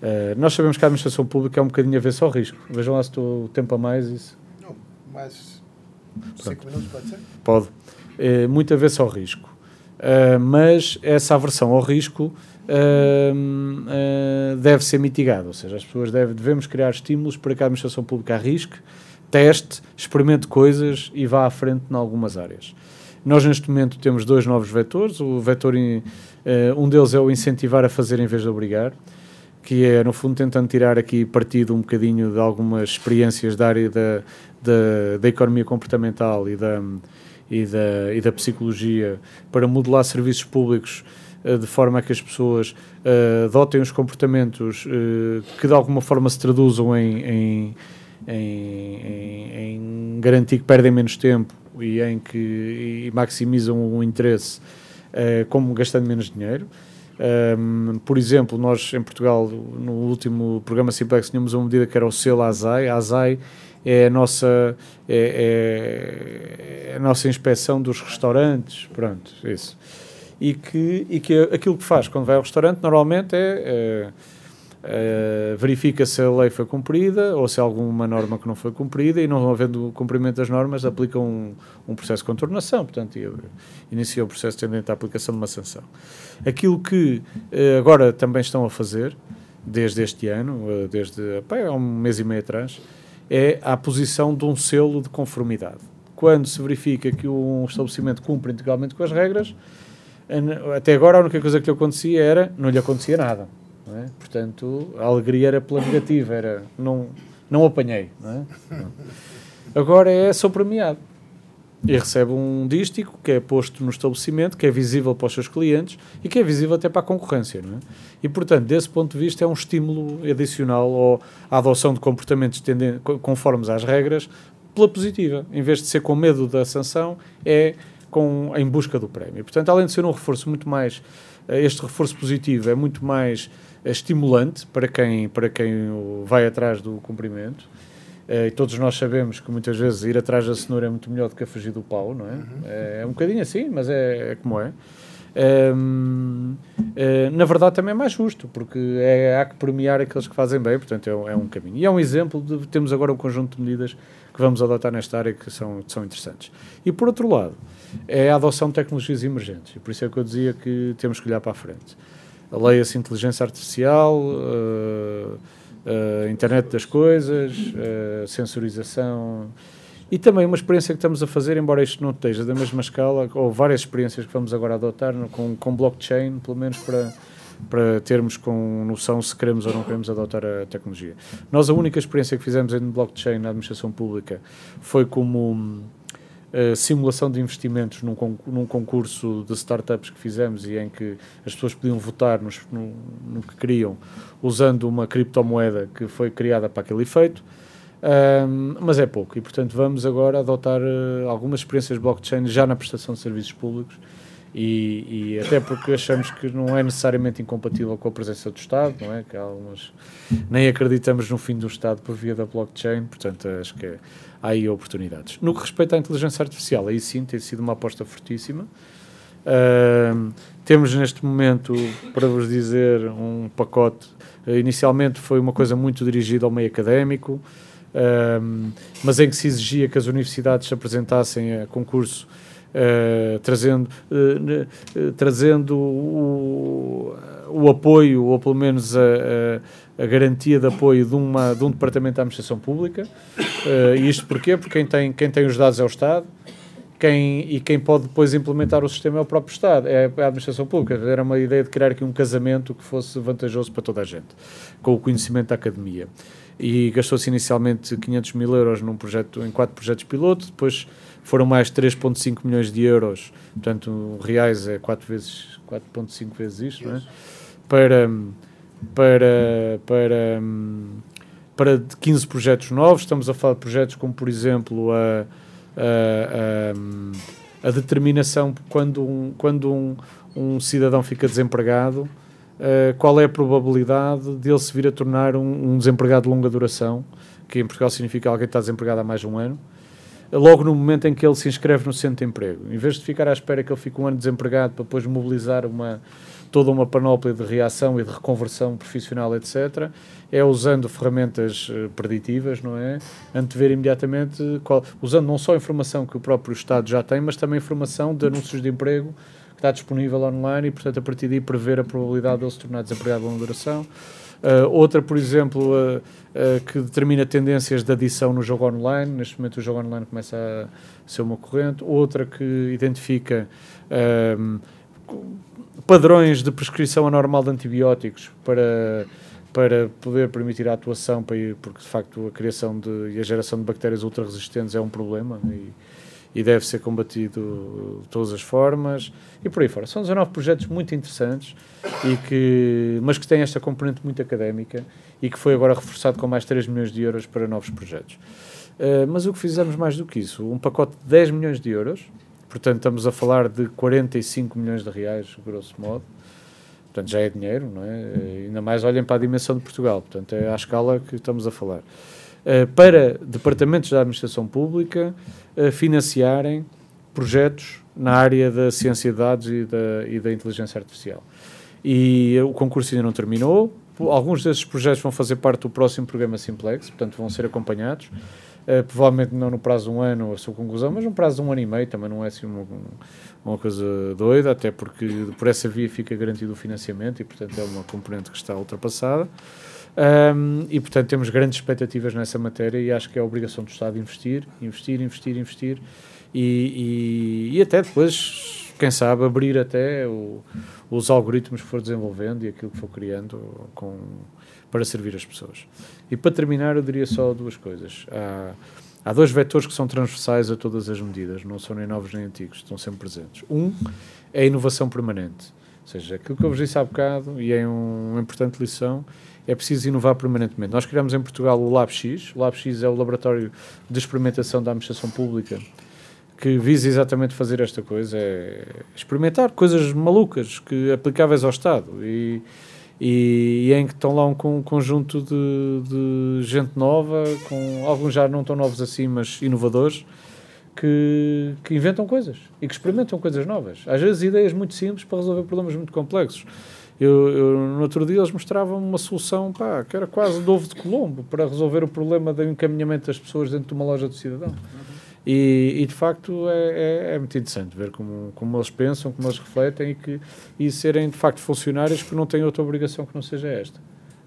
Uh, nós sabemos que a administração pública é um bocadinho a ver só risco. Vejam lá se estou tempo a mais. Isso. Não, mais 5 minutos pode ser? Pode. Uh, muito a ver só risco. Uh, mas essa aversão ao risco uh, deve ser mitigado, ou seja, as pessoas devem, devemos criar estímulos para que a administração pública arrisque, teste, experimente coisas e vá à frente em algumas áreas. Nós, neste momento, temos dois novos vetores. O vetor, uh, um deles é o incentivar a fazer em vez de obrigar, que é, no fundo, tentando tirar aqui partido um bocadinho de algumas experiências da área da, da, da economia comportamental e da, e, da, e da psicologia para modelar serviços públicos de forma a que as pessoas uh, adotem os comportamentos uh, que de alguma forma se traduzam em, em, em, em, garantir que perdem menos tempo e em que e maximizam o interesse como gastando menos dinheiro. Um, ehm, por exemplo, nós em Portugal, no último programa Simplex, tínhamos uma medida que era o selo ASAI. A ASAI é a nossa, é, é a nossa inspeção dos restaurantes, pronto, isso e que, e que aquilo que faz quando vai ao restaurante normalmente é, é, é verifica se a lei foi cumprida ou se há alguma norma que não foi cumprida e não havendo cumprimento das normas aplica um, um processo de contornação, portanto inicia o processo tendente à aplicação de uma sanção. Aquilo que eh, agora também estão a fazer desde este ano, eh, desde há um mês e meio atrás, é a posição de um selo de conformidade. Quando se verifica que um estabelecimento cumpre integralmente com as regras, até agora a única coisa que lhe acontecia era não lhe acontecia nada. É? Portanto, a alegria era pela negativa, era não, não apanhei. Não é? Agora é só premiado. E recebe um dístico que é posto no estabelecimento, que é visível para os seus clientes e que é visível até para a concorrência. É? E, portanto, desse ponto de vista, é um estímulo adicional ou à adoção de comportamentos conformes às regras pela positiva. Em vez de ser com medo da sanção, é com, em busca do prémio. Portanto, além de ser um reforço muito mais, eh, este reforço positivo é muito mais estimulante para quem, para quem vai atrás do cumprimento. Uh, e todos nós sabemos que muitas vezes ir atrás da cenoura é muito melhor do que a fugir do pau, não é? Uhum. É, é, um bocadinho assim, mas é, é como é. Um, uh, na verdade também é mais justo, porque é, há que premiar aqueles que fazem bem, portanto é, é, um caminho. E é um exemplo de temos agora um conjunto de medidas que vamos adotar nesta área que são, são interessantes. E por outro lado, é a adoção de tecnologias emergentes, e por isso é que eu dizia que temos que olhar para a frente. A lei-se inteligência artificial, uh, uh, internet das coisas, sensorização e também uma experiência que estamos a fazer, embora isto não esteja da mesma escala, ou várias experiências que vamos agora adotar no, com, com blockchain, pelo menos para, para termos com noção se queremos ou não queremos adotar a tecnologia. Nós a única experiência que fizemos em blockchain na administração pública foi como uh, simulação de investimentos num, num, concurso de startups que fizemos e em que as pessoas podiam votar nos, no, no que queriam usando uma criptomoeda que foi criada para aquele efeito. Um, mas é pouco e, portanto, vamos agora adotar uh, algumas experiências blockchain já na prestação de serviços públicos e, e, até porque achamos que não é necessariamente incompatível com a presença do Estado, não é? Que há algumas, nem acreditamos no fim do Estado por via da blockchain, portanto, acho que é, há aí oportunidades. No que respeita à inteligência artificial, aí sim tem sido uma aposta fortíssima. Uh, temos neste momento, para vos dizer, um pacote. Uh, inicialmente foi uma coisa muito dirigida ao meio académico, uh, mas em que se exigia que as universidades se apresentassem a concurso Uh, trazendo, uh, uh, trazendo o, o, apoio, ou pelo menos a, a, a, garantia de apoio de, uma, de um departamento da administração pública. e isto porquê? Porque quem tem, quem tem os dados é o Estado, quem, e quem pode depois implementar o sistema é o próprio Estado, é a administração pública. Era uma ideia de criar aqui um casamento que fosse vantajoso para toda a gente, com o conhecimento da academia. E gastou-se inicialmente 500 mil euros num projeto, em quatro projetos piloto, depois foram mais 3,5 milhões de euros, portanto, reais é 4 vezes 4,5 vezes isto, não é? Para, para, para, para 15 projetos novos. Estamos a falar de projetos como, por exemplo, a a, a, a determinação quando um, quando um, um cidadão fica desempregado, uh, qual é a probabilidade de ele se vir a tornar um, um, desempregado de longa duração, que em Portugal significa alguém que está desempregado há mais de um ano, logo no momento em que ele se inscreve no centro de emprego. Em vez de ficar à espera que ele fique um ano desempregado para depois mobilizar uma, toda uma panóplia de reação e de reconversão profissional, etc., é usando ferramentas uh, preditivas, não é? Antever imediatamente, qual, usando não só a informação que o próprio Estado já tem, mas também informação de anúncios de emprego que está disponível online e, portanto, a partir daí prever a probabilidade de ele se tornar desempregado de longa duração. Uh, outra, por exemplo, uh, uh, que determina tendências de adição no jogo online. Neste momento, o jogo online começa a ser uma corrente. Outra que identifica padrões de prescrição anormal de antibióticos para, para poder permitir a atuação, porque de facto a criação de, e a geração de bactérias ultra-resistentes é um problema e, e deve ser combatido de todas as formas e por aí fora. São 19 projetos muito interessantes, e que, mas que têm esta componente muito académica e que foi agora reforçado com mais 3 milhões de euros para novos projetos. Uh, mas o que fizemos mais do que isso, um pacote de 10 milhões de euros, Portanto, estamos a falar de 45 milhões de reais, grosso modo. Portanto, já é dinheiro, não é? Ainda mais olhem para a dimensão de Portugal. Portanto, é à escala que estamos a falar. Uh, para departamentos da administração pública uh, financiarem projetos na área da ciência de dados e da, e da inteligência artificial. E o concurso ainda não terminou. Alguns desses projetos vão fazer parte do próximo programa Simplex, portanto, vão ser acompanhados. Uh, provavelmente não no prazo de um ano a sua conclusão, mas no prazo de um ano e meio também não é assim uma, uma coisa doida, até porque por essa via fica garantido o financiamento e, portanto, é uma componente que está ultrapassada. Um, e, portanto, temos grandes expectativas nessa matéria e acho que é a obrigação do Estado investir, investir, investir, investir e, e, e até depois, quem sabe, abrir até o, os algoritmos que for desenvolvendo e aquilo que for criando com para servir as pessoas. E para terminar, eu diria só duas coisas. Há, há dois vetores que são transversais a todas as medidas, não são nem novos nem antigos, estão sempre presentes. Um é a inovação permanente, ou seja, aquilo que eu vos disse há bocado, e é um, uma importante lição, é preciso inovar permanentemente. Nós criamos em Portugal o LabX, o LabX é o laboratório de experimentação da administração pública, que visa exatamente fazer esta coisa, é experimentar coisas malucas que aplicáveis ao Estado e e, e em que estão lá um, um conjunto de, de, gente nova, com alguns já não tão novos assim, mas inovadores, que, que, inventam coisas e que experimentam coisas novas. Às vezes ideias muito simples para resolver problemas muito complexos. Eu, eu, no outro dia eles mostravam uma solução pá, que era quase de ovo de Colombo para resolver o problema do encaminhamento das pessoas dentro de uma loja do cidadão. E, e, de facto é, é, é, muito interessante ver como, como eles pensam, como eles refletem e, que, e serem de facto funcionários que não têm outra obrigação que não seja esta.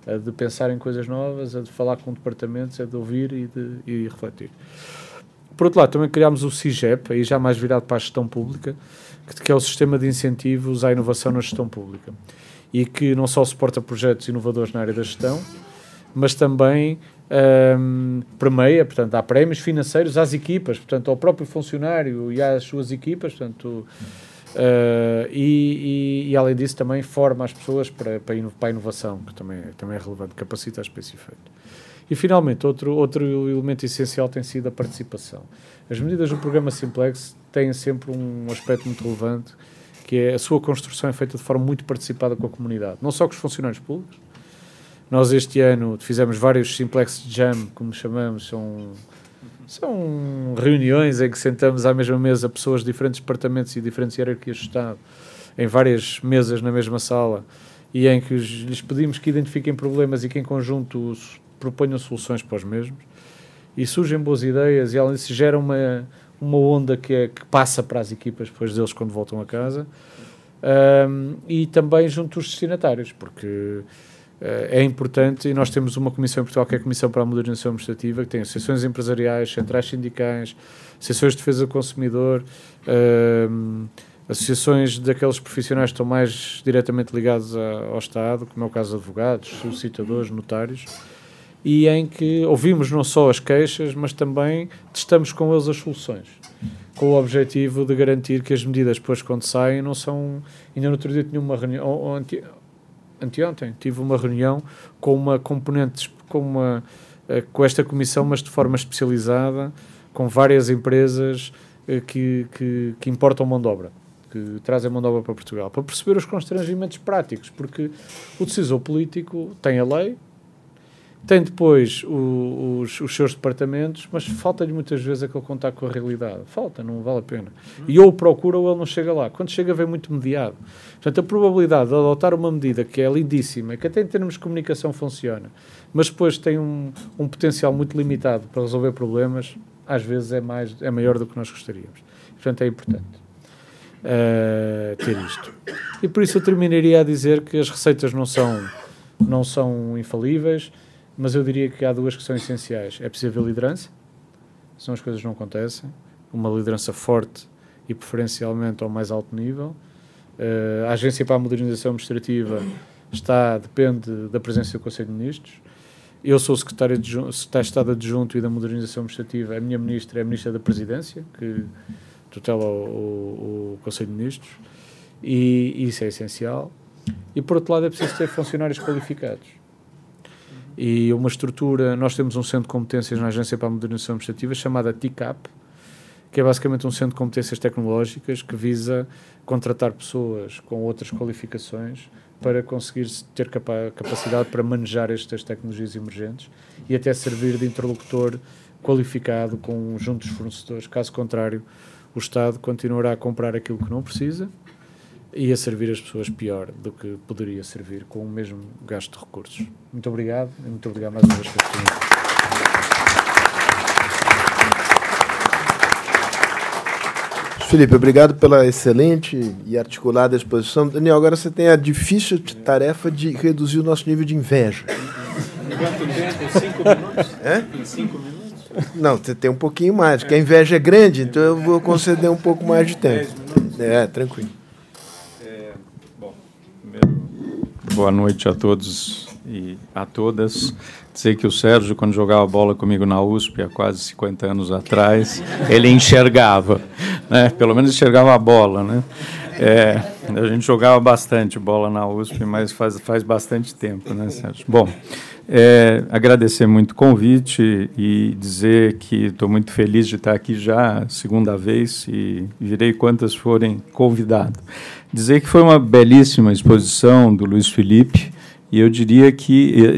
A de pensar em coisas novas, a de falar com departamentos, a de ouvir e de e refletir. Por outro lado, também criámos o CIGEP, aí já mais virado para a gestão pública, que, que é o Sistema de Incentivos à Inovação na Gestão Pública. E que não só suporta projetos inovadores na área da gestão, mas também um, premia, portanto, há prémios financeiros às equipas, portanto, ao próprio funcionário e às suas equipas, portanto, uh, e, e, e, além disso também forma as pessoas para, para, a inovação, que também, também é relevante, capacita a esse efeito. E finalmente, outro, outro elemento essencial tem sido a participação. As medidas do programa Simplex têm sempre um aspecto muito relevante, que é a sua construção é feita de forma muito participada com a comunidade, não só com os funcionários públicos, nós este ano fizemos vários Simplex Jam, como chamamos, são, são reuniões em que sentamos à mesma mesa pessoas de diferentes departamentos e diferentes hierarquias de Estado, em várias mesas na mesma sala, e em que lhes pedimos que identifiquem problemas e que em conjunto proponham soluções para os mesmos. E surgem boas ideias e além disso gera uma, uma onda que, é, que passa para as equipas depois deles quando voltam a casa. Um, e também junto dos destinatários, porque eh, é importante e nós temos uma comissão em Portugal que é a Comissão para a Modernização Administrativa, que tem associações empresariais, centrais sindicais, associações de defesa do consumidor, uh, associações daqueles profissionais que estão mais diretamente ligados a, ao Estado, como é o caso de advogados, solicitadores, notários, e em que ouvimos não só as queixas, mas também testamos com eles as soluções, com o objetivo de garantir que as medidas depois quando saem não são... Ainda no outro dia tinha uma reunião, anteontem, tive uma reunião com uma componente, com, uma, eh, com esta comissão, mas de forma especializada, com várias empresas eh, que, que, que importam mão de obra, que trazem mão de obra para Portugal, para perceber os constrangimentos práticos, porque o decisor político tem a lei, tem depois o, os, os, seus departamentos, mas falta-lhe muitas vezes aquele contato com a realidade. Falta, não vale a pena. E ou procura ou ele não chega lá. Quando chega, vem muito mediado. Portanto, a probabilidade de adotar uma medida que é lindíssima, que até em termos de comunicação funciona, mas depois tem um, um potencial muito limitado para resolver problemas, às vezes é, mais, é maior do que nós gostaríamos. Portanto, é importante uh, ter isto. E por isso eu terminaria a dizer que as receitas não são, não são infalíveis mas eu diria que há duas que são essenciais. É preciso haver liderança, são as coisas não acontecem. Uma liderança forte e preferencialmente ao mais alto nível. Uh, a Agência para a Modernização Administrativa está, depende da presença do Conselho de Ministros. Eu sou secretário de, secretário de Estado adjunto e da Modernização Administrativa. A minha ministra é a ministra da Presidência, que tutela o, o, o Conselho de Ministros. E isso é essencial. E, por outro lado, é preciso ter funcionários qualificados e uma estrutura. Nós temos um centro de competências na Agência para a Modernização Administrativa chamada TICAP, que é basicamente um centro de competências tecnológicas que visa contratar pessoas com outras qualificações para conseguir ter capa capacidade para manejar estas tecnologias emergentes e até servir de interlocutor qualificado com juntos fornecedores. Caso contrário, o Estado continuará a comprar aquilo que não precisa e a servir as pessoas pior do que poderia servir com o mesmo gasto de recursos. Muito obrigado e muito obrigado mais uma vez pela oportunidade. Felipe, obrigado pela excelente e articulada exposição. Daniel, agora você tem a difícil tarefa de reduzir o nosso nível de inveja. Em quanto tempo? Cinco minutos? É? Em cinco minutos? Não, você tem um pouquinho mais, porque a inveja é grande, então eu vou conceder um pouco mais de tempo. É, tranquilo. Boa noite a todos e a todas. Dizer que o Sérgio, quando jogava bola comigo na USP, há quase 50 anos atrás, ele enxergava, né? pelo menos enxergava a bola. Né? É, a gente jogava bastante bola na USP, mas faz, faz bastante tempo, né, Sérgio? Bom, é, agradecer muito o convite e dizer que estou muito feliz de estar aqui já segunda vez e virei quantas forem convidado. Dizer que foi uma belíssima exposição do Luiz Felipe E eu diria que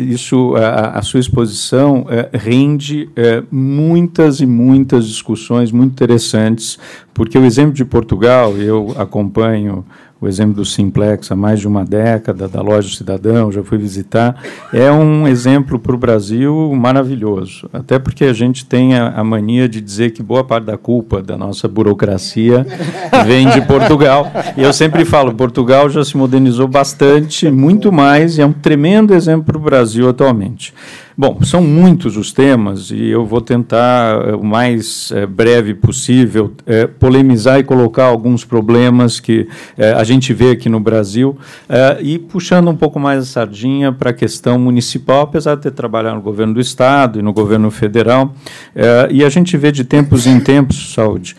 isso, a, a sua exposição é, rende é, muitas e muitas discussões muito interessantes, porque o exemplo de Portugal, eu acompanho o exemplo do Simplex há mais de uma década, da loja Cidadão, já fui visitar, é um exemplo para o Brasil maravilhoso. Até porque a gente tem a, a, mania de dizer que boa parte da culpa da nossa burocracia vem de Portugal. E eu sempre falo, Portugal já se modernizou bastante, muito mais, e é um tremendo exemplo para o Brasil atualmente. Bom, são muitos os temas e eu vou tentar, eh, o mais é, breve possível, é, polemizar e colocar alguns problemas que é, a gente vê aqui no Brasil e puxando um pouco mais a sardinha para a questão municipal, apesar de ter trabalhado no governo do Estado e no governo federal. e a gente vê de tempos em tempos, saúde,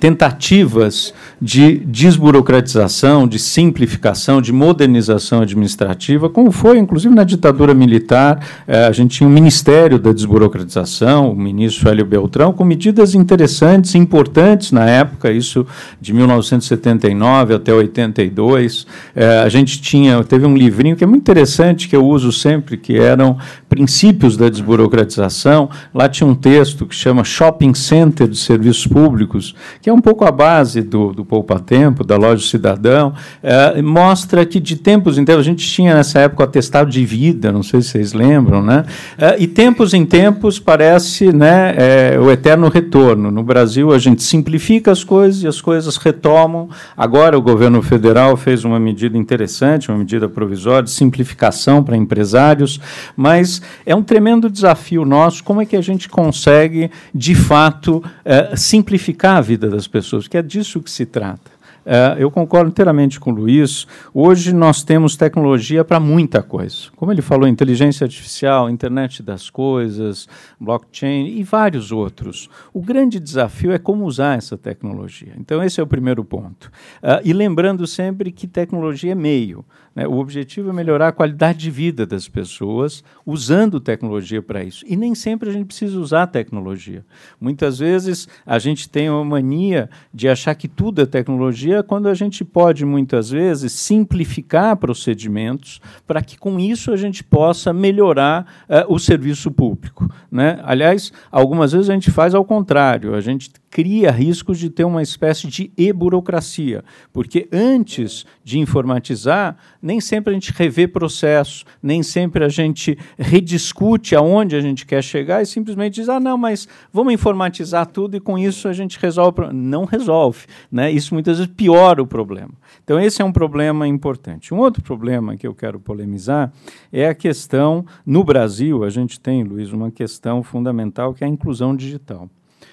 tentativas de desburocratização, de simplificação, de modernização administrativa, como foi, inclusive, na ditadura militar. Eh, a gente tinha o Ministério da Desburocratização, o ministro Hélio Beltrão, com medidas interessantes, importantes na época, isso de 1979 até 82. Eh, a gente tinha, teve um livrinho que é muito interessante, que eu uso sempre, que eram princípios da desburocratização. Lá tinha um texto que chama Shopping Center de Serviços Públicos, que é um pouco a base do, do Poupa Tempo, da Loja Cidadão, é, mostra que de tempos em tempos, a gente tinha nessa época o atestado de vida, não sei se vocês lembram, né? É, e tempos em tempos parece né, é, o eterno retorno. No Brasil, a gente simplifica as coisas e as coisas retomam. Agora, o governo federal fez uma medida interessante, uma medida provisória de simplificação para empresários, mas é um tremendo desafio nosso como é que a gente consegue, de fato, é, simplificar a vida das pessoas, que é disso que se trata. Uh, eu concordo inteiramente com o Luiz. Hoje nós temos tecnologia para muita coisa. Como ele falou, inteligência artificial, internet das coisas, blockchain e vários outros. O grande desafio é como usar essa tecnologia. Então, esse é o primeiro ponto. Uh, e lembrando sempre que tecnologia é meio. Né? O objetivo é melhorar a qualidade de vida das pessoas usando tecnologia para isso. E nem sempre a gente precisa usar tecnologia. Muitas vezes a gente tem uma mania de achar que tudo é tecnologia, quando a gente pode, muitas vezes, simplificar procedimentos para que com isso a gente possa melhorar uh, o serviço público. Né? Aliás, algumas vezes a gente faz ao contrário, a gente cria riscos de ter uma espécie de e-burocracia, porque antes de informatizar, nem sempre a gente revê processo, nem sempre a gente rediscute aonde a gente quer chegar e simplesmente diz, ah, não, mas vamos informatizar tudo e com isso a gente resolve o problema. Não resolve. Né? Isso muitas vezes piora o problema. Então, esse é um problema importante. Um outro problema que eu quero polemizar é a questão, no Brasil, a gente tem, Luiz, uma questão fundamental que é a inclusão digital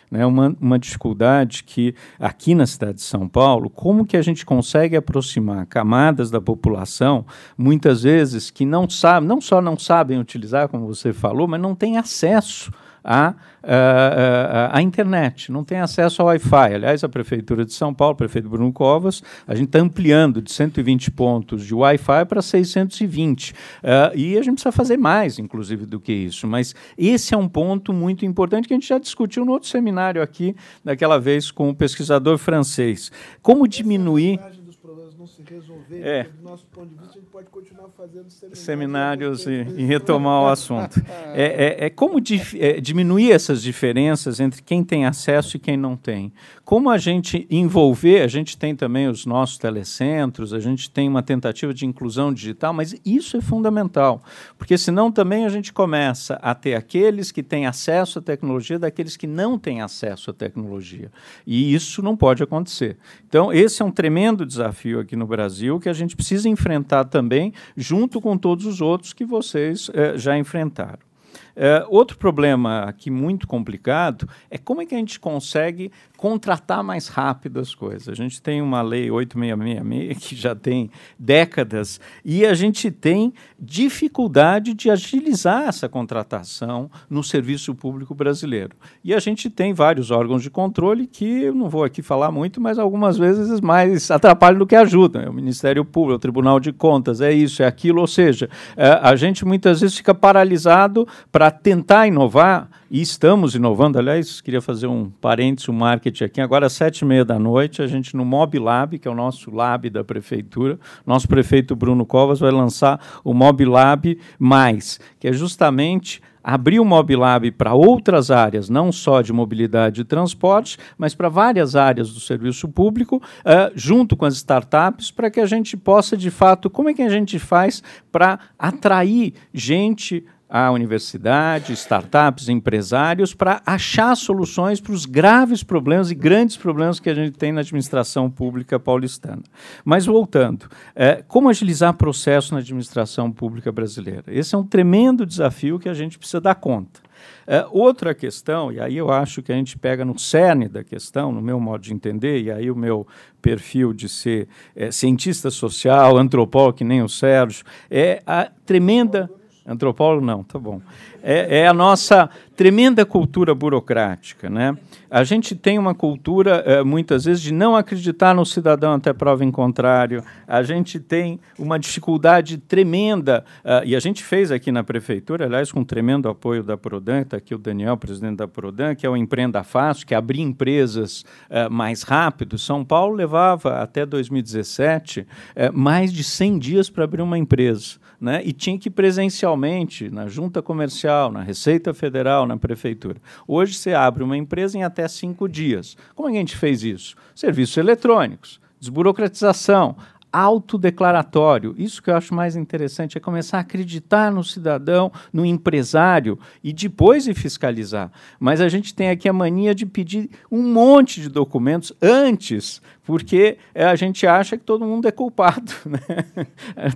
né, uma, uma dificuldade que aqui na cidade de São Paulo, como que a gente consegue aproximar camadas da população, muitas vezes que não sabem, não só não sabem utilizar, como você falou, mas não têm acesso a a, a, internet, não tem acesso ao Wi-Fi. Aliás, a Prefeitura de São Paulo, o prefeito Bruno Covas, a gente está ampliando de 120 pontos de Wi-Fi para 620. Uh, e a gente precisa fazer mais, inclusive, do que isso. Mas esse é um ponto muito importante que a gente já discutiu no outro seminário aqui, daquela vez com o pesquisador francês. Como diminuir não se resolver, é. do nosso ponto de vista, pode continuar fazendo seminários, seminários e, e, retomar o assunto. É, é, é como dif, é, diminuir essas diferenças entre quem tem acesso e quem não tem. Como a gente envolver, a gente tem também os nossos telecentros, a gente tem uma tentativa de inclusão digital, mas isso é fundamental, porque senão também a gente começa a ter aqueles que têm acesso à tecnologia daqueles que não têm acesso à tecnologia. E isso não pode acontecer. Então, esse é um tremendo desafio aqui no Brasil que a gente precisa enfrentar também, junto com todos os outros que vocês eh, já enfrentaram. Uh, outro problema aqui muito complicado é como é que a gente consegue contratar mais rápido as coisas. A gente tem uma lei 8666 que já tem décadas e a gente tem dificuldade de agilizar essa contratação no serviço público brasileiro. E a gente tem vários órgãos de controle que eu não vou aqui falar muito, mas algumas vezes mais atrapalham do que ajudam. É o Ministério Público, o Tribunal de Contas, é isso, é aquilo. Ou seja, é, a gente muitas vezes fica paralisado para para tentar inovar, e estamos inovando. Aliás, queria fazer um parênteses, um marketing aqui. Agora, às sete e meia da noite, a gente no Mob Lab, que é o nosso lab da prefeitura, nosso prefeito Bruno Covas vai lançar o Mob Lab Mais, que é justamente abrir o MobLab para outras áreas, não só de mobilidade e transporte, mas para várias áreas do serviço público, uh, junto com as startups, para que a gente possa, de fato, como é que a gente faz para atrair gente à universidade, startups, empresários, para achar soluções para os graves problemas e grandes problemas que a gente tem na administração pública paulistana. Mas voltando, é, como agilizar processo na administração pública brasileira? Esse é um tremendo desafio que a gente precisa dar conta. É, outra questão, e aí eu acho que a gente pega no cerne da questão, no meu modo de entender, e aí o meu perfil de ser é, cientista social, antropólogo, que nem o Sérgio, é a tremenda Antropólogo não, tá bom. É, é, a nossa tremenda cultura burocrática. Né? A gente tem uma cultura, é, muitas vezes, de não acreditar no cidadão até prova em contrário. A gente tem uma dificuldade tremenda, uh, e a gente fez aqui na prefeitura, aliás, com tremendo apoio da Prodan, está aqui o Daniel, presidente da Prodan, que é o Empreenda Fácil, que é abrir empresas uh, mais rápido. São Paulo levava, até 2017, uh, mais de 100 dias para abrir uma empresa né, e tinha que presencialmente na junta comercial, na Receita Federal, na prefeitura. Hoje você abre uma empresa em até cinco dias. Como é a gente fez isso? Serviços eletrônicos, desburocratização, autodeclaratório. Isso que eu acho mais interessante é começar a acreditar no cidadão, no empresário e depois ir fiscalizar. Mas a gente tem aqui a mania de pedir um monte de documentos antes porque é, a gente acha que todo mundo é culpado, né?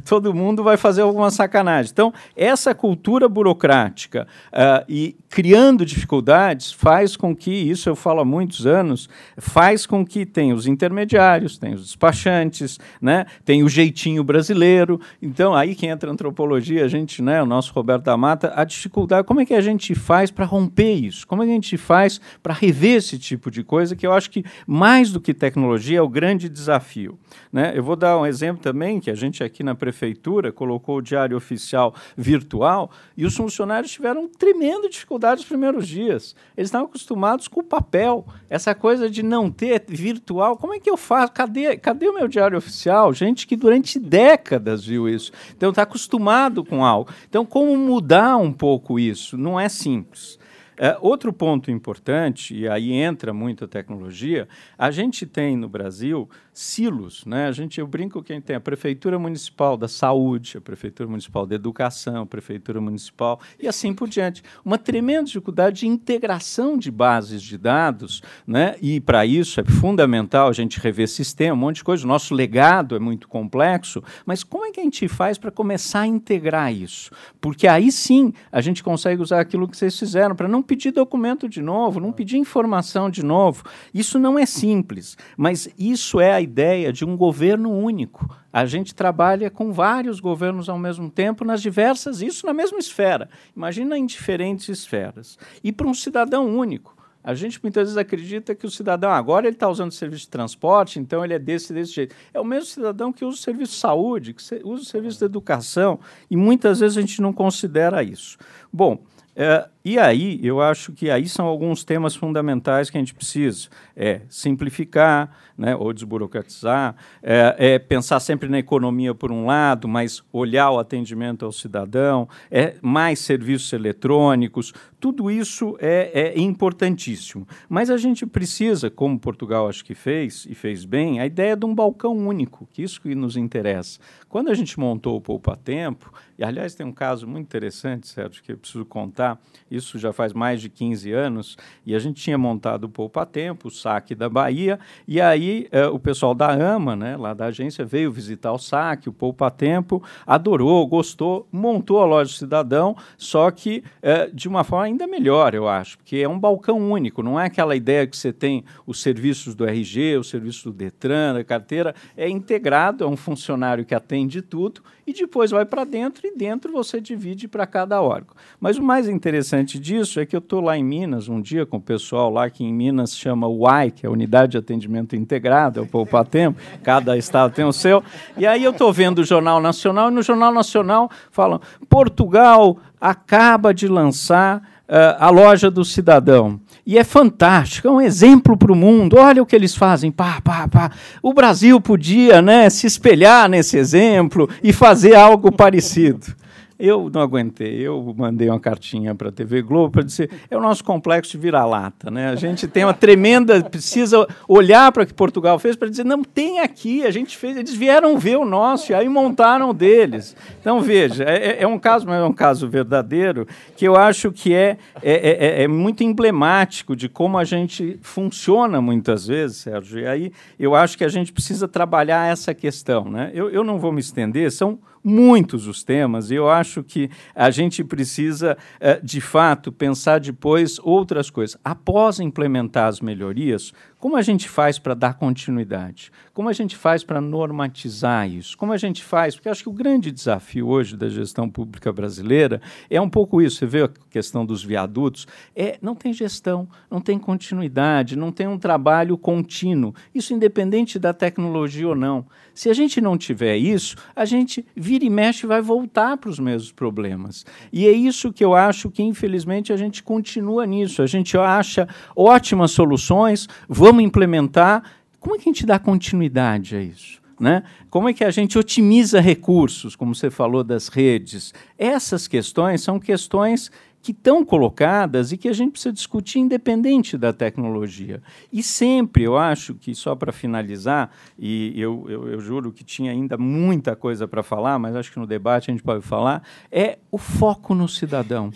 todo mundo vai fazer alguma sacanagem. Então, essa cultura burocrática uh, e criando dificuldades faz com que, isso eu falo há muitos anos, faz com que tenha os intermediários, tem os despachantes, né? tem o jeitinho brasileiro. Então, aí que entra a antropologia, a gente, né, o nosso Roberto da Mata, a dificuldade, como é que a gente faz para romper isso? Como é que a gente faz para rever esse tipo de coisa que eu acho que mais do que tecnologia é o grande desafio. Né? Eu vou dar um exemplo também, que a gente aqui na prefeitura colocou o diário oficial virtual e os funcionários tiveram tremenda dificuldade nos primeiros dias. Eles estavam acostumados com o papel, essa coisa de não ter virtual. Como é que eu faço? Cadê, cadê o meu diário oficial? Gente que durante décadas viu isso. Então está acostumado com algo. Então, como mudar um pouco isso? Não é simples. É, outro ponto importante, e aí entra muito a tecnologia, a gente tem no Brasil silos. Né? A gente, eu brinco que a gente tem a Prefeitura Municipal da Saúde, a Prefeitura Municipal da Educação, a Prefeitura Municipal e assim por diante. Uma tremenda dificuldade de integração de bases de dados, né? e para isso é fundamental a gente rever sistema, um monte de coisa. O nosso legado é muito complexo, mas como é que a gente faz para começar a integrar isso? Porque aí sim a gente consegue usar aquilo que vocês fizeram para não pedir documento de novo, não pedir informação de novo. Isso não é simples, mas isso é a ideia de um governo único. A gente trabalha com vários governos ao mesmo tempo, nas diversas, isso na mesma esfera. Imagina em diferentes esferas. E para um cidadão único. A gente muitas vezes acredita que o cidadão agora ele está usando o serviço de transporte, então ele é desse desse jeito. É o mesmo cidadão que usa o serviço de saúde, que usa o serviço de educação, e muitas vezes a gente não considera isso. Bom, é, e aí, eu acho que aí são alguns temas fundamentais que a gente precisa. É simplificar, né, ou desburocratizar, é, é, pensar sempre na economia por um lado, mas olhar o atendimento ao cidadão, é mais serviços eletrônicos, tudo isso é, é importantíssimo. Mas a gente precisa, como Portugal acho que fez, e fez bem, a ideia de um balcão único, que isso que nos interessa. Quando a gente montou o Poupa Tempo, e aliás tem um caso muito interessante, Sérgio, que eu preciso contar, isso já faz mais de 15 anos, e a gente tinha montado o Poupa Tempo, o saque da Bahia, e aí eh, o pessoal da AMA, né, lá da agência, veio visitar o saque, o Poupa Tempo, adorou, gostou, montou a loja cidadão, só que eh, de uma forma ainda melhor, eu acho, porque é um balcão único, não é aquela ideia que você tem os serviços do RG, os serviços do Detran, da carteira, é integrado, é um funcionário que atende tudo, e depois vai para dentro e dentro você divide para cada órgão. Mas o mais interessante disso é que eu estou lá em Minas um dia com o pessoal lá que em Minas chama UAI, que é a Unidade de Atendimento Integrado, é o Poupatempo, cada estado tem o seu. E aí eu estou vendo o Jornal Nacional e no Jornal Nacional falam Portugal acaba de lançar uh, a loja do cidadão. E é fantástico, é um exemplo para o mundo. Olha o que eles fazem. Pá, pá, pá. O Brasil podia né, se espelhar nesse exemplo e fazer algo parecido. Eu não aguentei, eu mandei uma cartinha para a TV Globo para dizer é o nosso complexo de vira-lata. Né? A gente tem uma tremenda. precisa olhar para o que Portugal fez para dizer, não, tem aqui, a gente fez, eles vieram ver o nosso e aí montaram o deles. Então, veja, é, é, é um caso, mas é um caso verdadeiro, que eu acho que é, é, é, é muito emblemático de como a gente funciona muitas vezes, Sérgio. E aí eu acho que a gente precisa trabalhar essa questão. Né? Eu, eu não vou me estender, são muitos os temas, e eu acho que a gente precisa, eh, de fato, pensar depois outras coisas. Após implementar as melhorias, como a gente faz para dar continuidade? Como a gente faz para normatizar isso? Como a gente faz? Porque acho que o grande desafio hoje da gestão pública brasileira é um pouco isso. Você vê a questão dos viadutos, é não tem gestão, não tem continuidade, não tem um trabalho contínuo. Isso independente da tecnologia ou não. Se a gente não tiver isso, a gente vira e mexe e vai voltar para os mesmos problemas. E é isso que eu acho que infelizmente a gente continua nisso. A gente acha ótimas soluções, vamos implementar. Como é que a gente dá continuidade a isso? Né? Como é que a gente otimiza recursos, como você falou das redes? Essas questões são questões que estão colocadas e que a gente precisa discutir independente da tecnologia. E sempre, eu acho que, só para finalizar, e eu, eu, eu, juro que tinha ainda muita coisa para falar, mas acho que no debate a gente pode falar, é o foco no cidadão.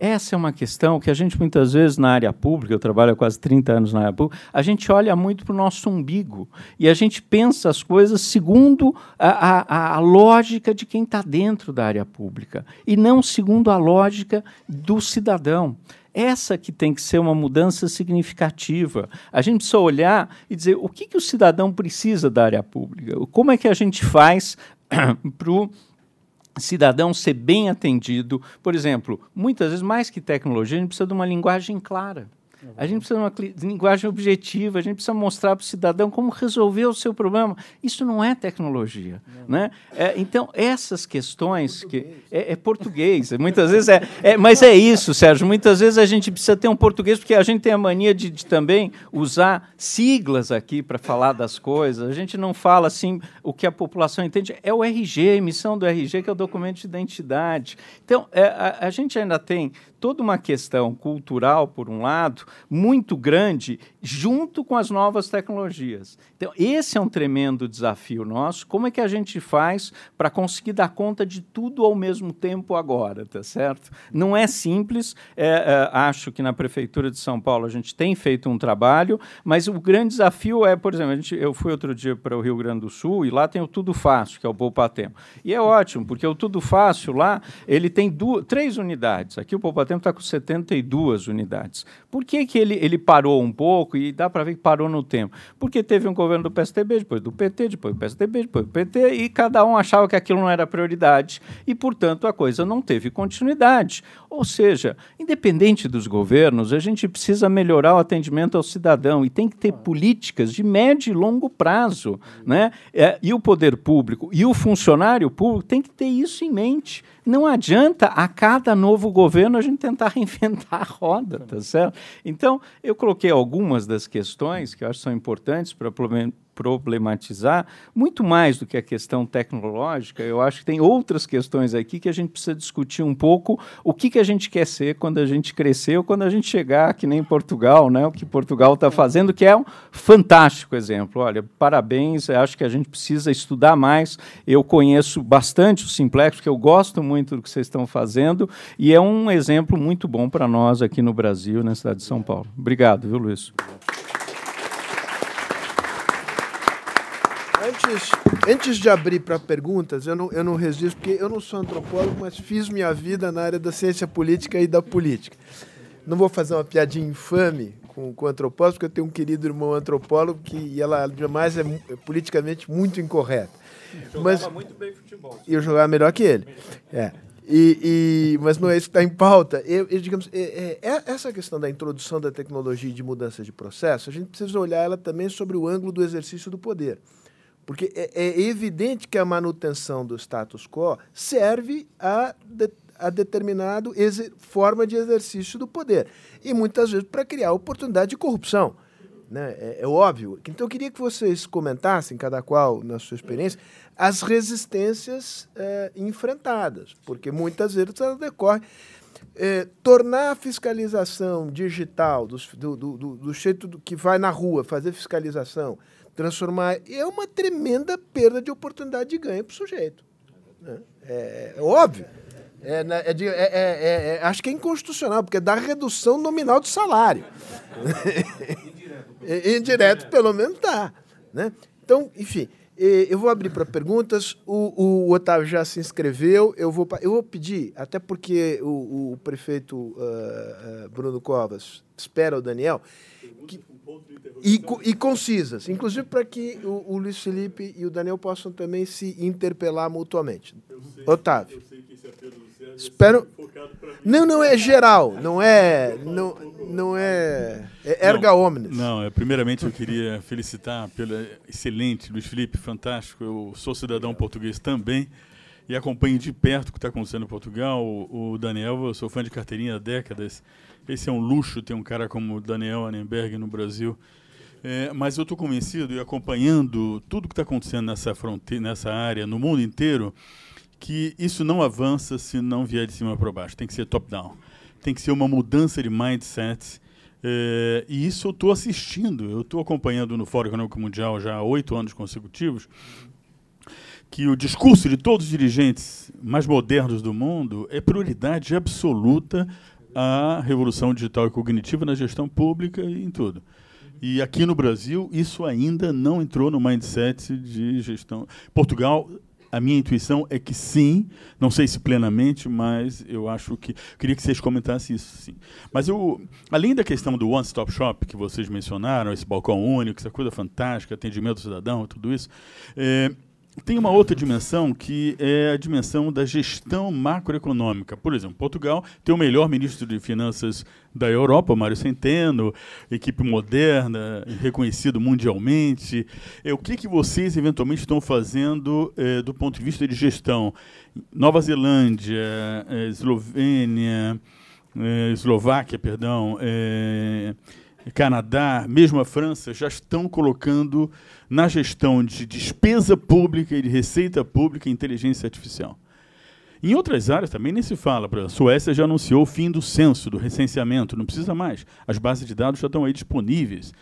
Essa é uma questão que a gente muitas vezes na área pública, eu trabalho há quase 30 anos na área pública, a gente olha muito para o nosso umbigo e a gente pensa as coisas segundo a, a, a lógica de quem está dentro da área pública e não segundo a lógica do cidadão. Essa que tem que ser uma mudança significativa. A gente precisa olhar e dizer o que, que o cidadão precisa da área pública, como é que a gente faz para o cidadão ser bem atendido. Por exemplo, muitas vezes, mais que tecnologia, a gente precisa de uma linguagem clara. A gente precisa de uma linguagem objetiva, a gente precisa mostrar para o cidadão como resolver o seu problema. Isso não é tecnologia. Né? É, então, essas questões que é, é português, muitas vezes é, é, Mas é isso, Sérgio. Muitas vezes a gente precisa ter um português, porque a gente tem a mania de, de também usar siglas aqui para falar das coisas. A gente não fala assim o que a população entende. É o RG, a emissão do RG, que é o documento de identidade. Então, é, a, a gente ainda tem toda uma questão cultural, por um lado, muito grande, junto com as novas tecnologias. Então, esse é um tremendo desafio nosso. Como é que a gente faz para conseguir dar conta de tudo ao mesmo tempo agora, tá certo? Não é simples. É, é, acho que na Prefeitura de São Paulo a gente tem feito um trabalho, mas o grande desafio é, por exemplo, gente, eu fui outro dia para o Rio Grande do Sul e lá tem o Tudo Fácil, que é o Poupatempo. E é ótimo, porque o Tudo Fácil lá, ele tem duas, três unidades. Aqui o Poupatempo está com 72 unidades. Por que, que ele, ele parou um pouco e dá para ver que parou no tempo? Porque teve um governo do PSDB, depois do PT, depois do PSDB, depois do PT, e cada um achava que aquilo não era prioridade e, portanto, a coisa não teve continuidade. Ou seja, independente dos governos, a gente precisa melhorar o atendimento ao cidadão e tem que ter políticas de médio e longo prazo. Né? É, e o poder público e o funcionário público tem que ter isso em mente. Não adianta a cada novo governo a gente tentar reinventar a roda, tá certo? Então, eu coloquei algumas das questões que eu acho que são importantes para problematizar, muito mais do que a questão tecnológica, eu acho que tem outras questões aqui que a gente precisa discutir um pouco o que, que a gente quer ser quando a gente crescer ou quando a gente chegar, que nem Portugal, né? o que Portugal está fazendo, que é um fantástico exemplo. Olha, parabéns, acho que a gente precisa estudar mais. Eu conheço bastante o Simplex, porque eu gosto muito do que vocês estão fazendo, e é um exemplo muito bom para nós aqui no Brasil, na cidade de São Paulo. Obrigado, viu, Luiz? Antes, antes de abrir para perguntas, eu não, eu não resisto, porque eu não sou antropólogo, mas fiz minha vida na área da ciência política e da política. Não vou fazer uma piadinha infame com, com antropólogo, porque eu tenho um querido irmão antropólogo que e ela jamais é, é politicamente muito incorreta. Mas, muito bem futebol. e eu jogava melhor que ele. É. E, e- mas não é isso que está em pauta. Eu, eu, digamos, é- é- é- essa questão da introdução da tecnologia e de mudança de processo, a gente precisa olhar ela também sobre o ângulo do exercício do poder. Porque é, é evidente que a manutenção do status quo serve a, de, a determinada forma de exercício do poder. E muitas vezes para criar oportunidade de corrupção. Né? É, é óbvio. Então eu queria que vocês comentassem, cada qual na sua experiência, as resistências eh, enfrentadas, porque muitas vezes elas decorrem. eh, tornar a fiscalização digital dos- do, do, do, do jeito que vai na rua fazer fiscalização, transformar, é uma tremenda perda de oportunidade de ganho para o sujeito. né? É, é óbvio. É, é é- é- é- é- acho que é inconstitucional, porque dá redução nominal do salário. I- Indireto, pelo menos dá. Né? Então, enfim, eh, eu vou abrir para perguntas. O, o Otávio já se inscreveu. Eu vou, eu vou pedir, até porque o, o prefeito ah, ah, Bruno Covas espera o Daniel. que- e, e concisas, inclusive para que o, o Luiz Felipe e o Daniel possam também se interpelar mutuamente. Otávio. Espero. Não, não é geral, não é, não, não é, é erga omnes. Não, é, primeiramente eu queria felicitar pelo excelente Luiz Felipe, fantástico. Eu sou cidadão português também e acompanho de perto o que está acontecendo em Portugal. O, o Daniel, eu sou fã de carteirinha há décadas. Esse é um luxo ter um cara como o Daniel Annenberg no Brasil. É, mas eu estou convencido e acompanhando tudo que está acontecendo nessa fronteira, nessa área, no mundo inteiro, que isso não avança se não vier de cima para baixo. Tem que ser top-down. Tem que ser uma mudança de mindset. É, e isso eu estou assistindo. Eu estou acompanhando no Fórum Econômico Mundial já há oito anos consecutivos que o discurso de todos os dirigentes mais modernos do mundo é prioridade absoluta à revolução digital e cognitiva na gestão pública e em tudo. E aqui no Brasil, isso ainda não entrou no mindset de gestão. Portugal, a minha intuição é que sim, não sei se plenamente, mas eu acho que. Queria que vocês comentassem isso, sim. Mas eu, além da questão do One Stop Shop que vocês mencionaram, esse balcão único, essa coisa fantástica, atendimento ao cidadão, tudo isso. é, tem uma outra dimensão que é a dimensão da gestão macroeconômica. Por exemplo, Portugal tem o melhor ministro de Finanças da Europa, Mário Centeno, equipe moderna, reconhecido mundialmente. É, o que, que vocês eventualmente estão fazendo é, do ponto de vista de gestão? Nova Zelândia, é, Eslovênia, é, Eslováquia, perdão, é, Canadá, mesmo a França, já estão colocando na gestão de despesa pública e de receita pública inteligência artificial. Em outras áreas também nem se fala. A Suécia já anunciou o fim do censo, do recenseamento. Não precisa mais. As bases de dados já estão aí disponíveis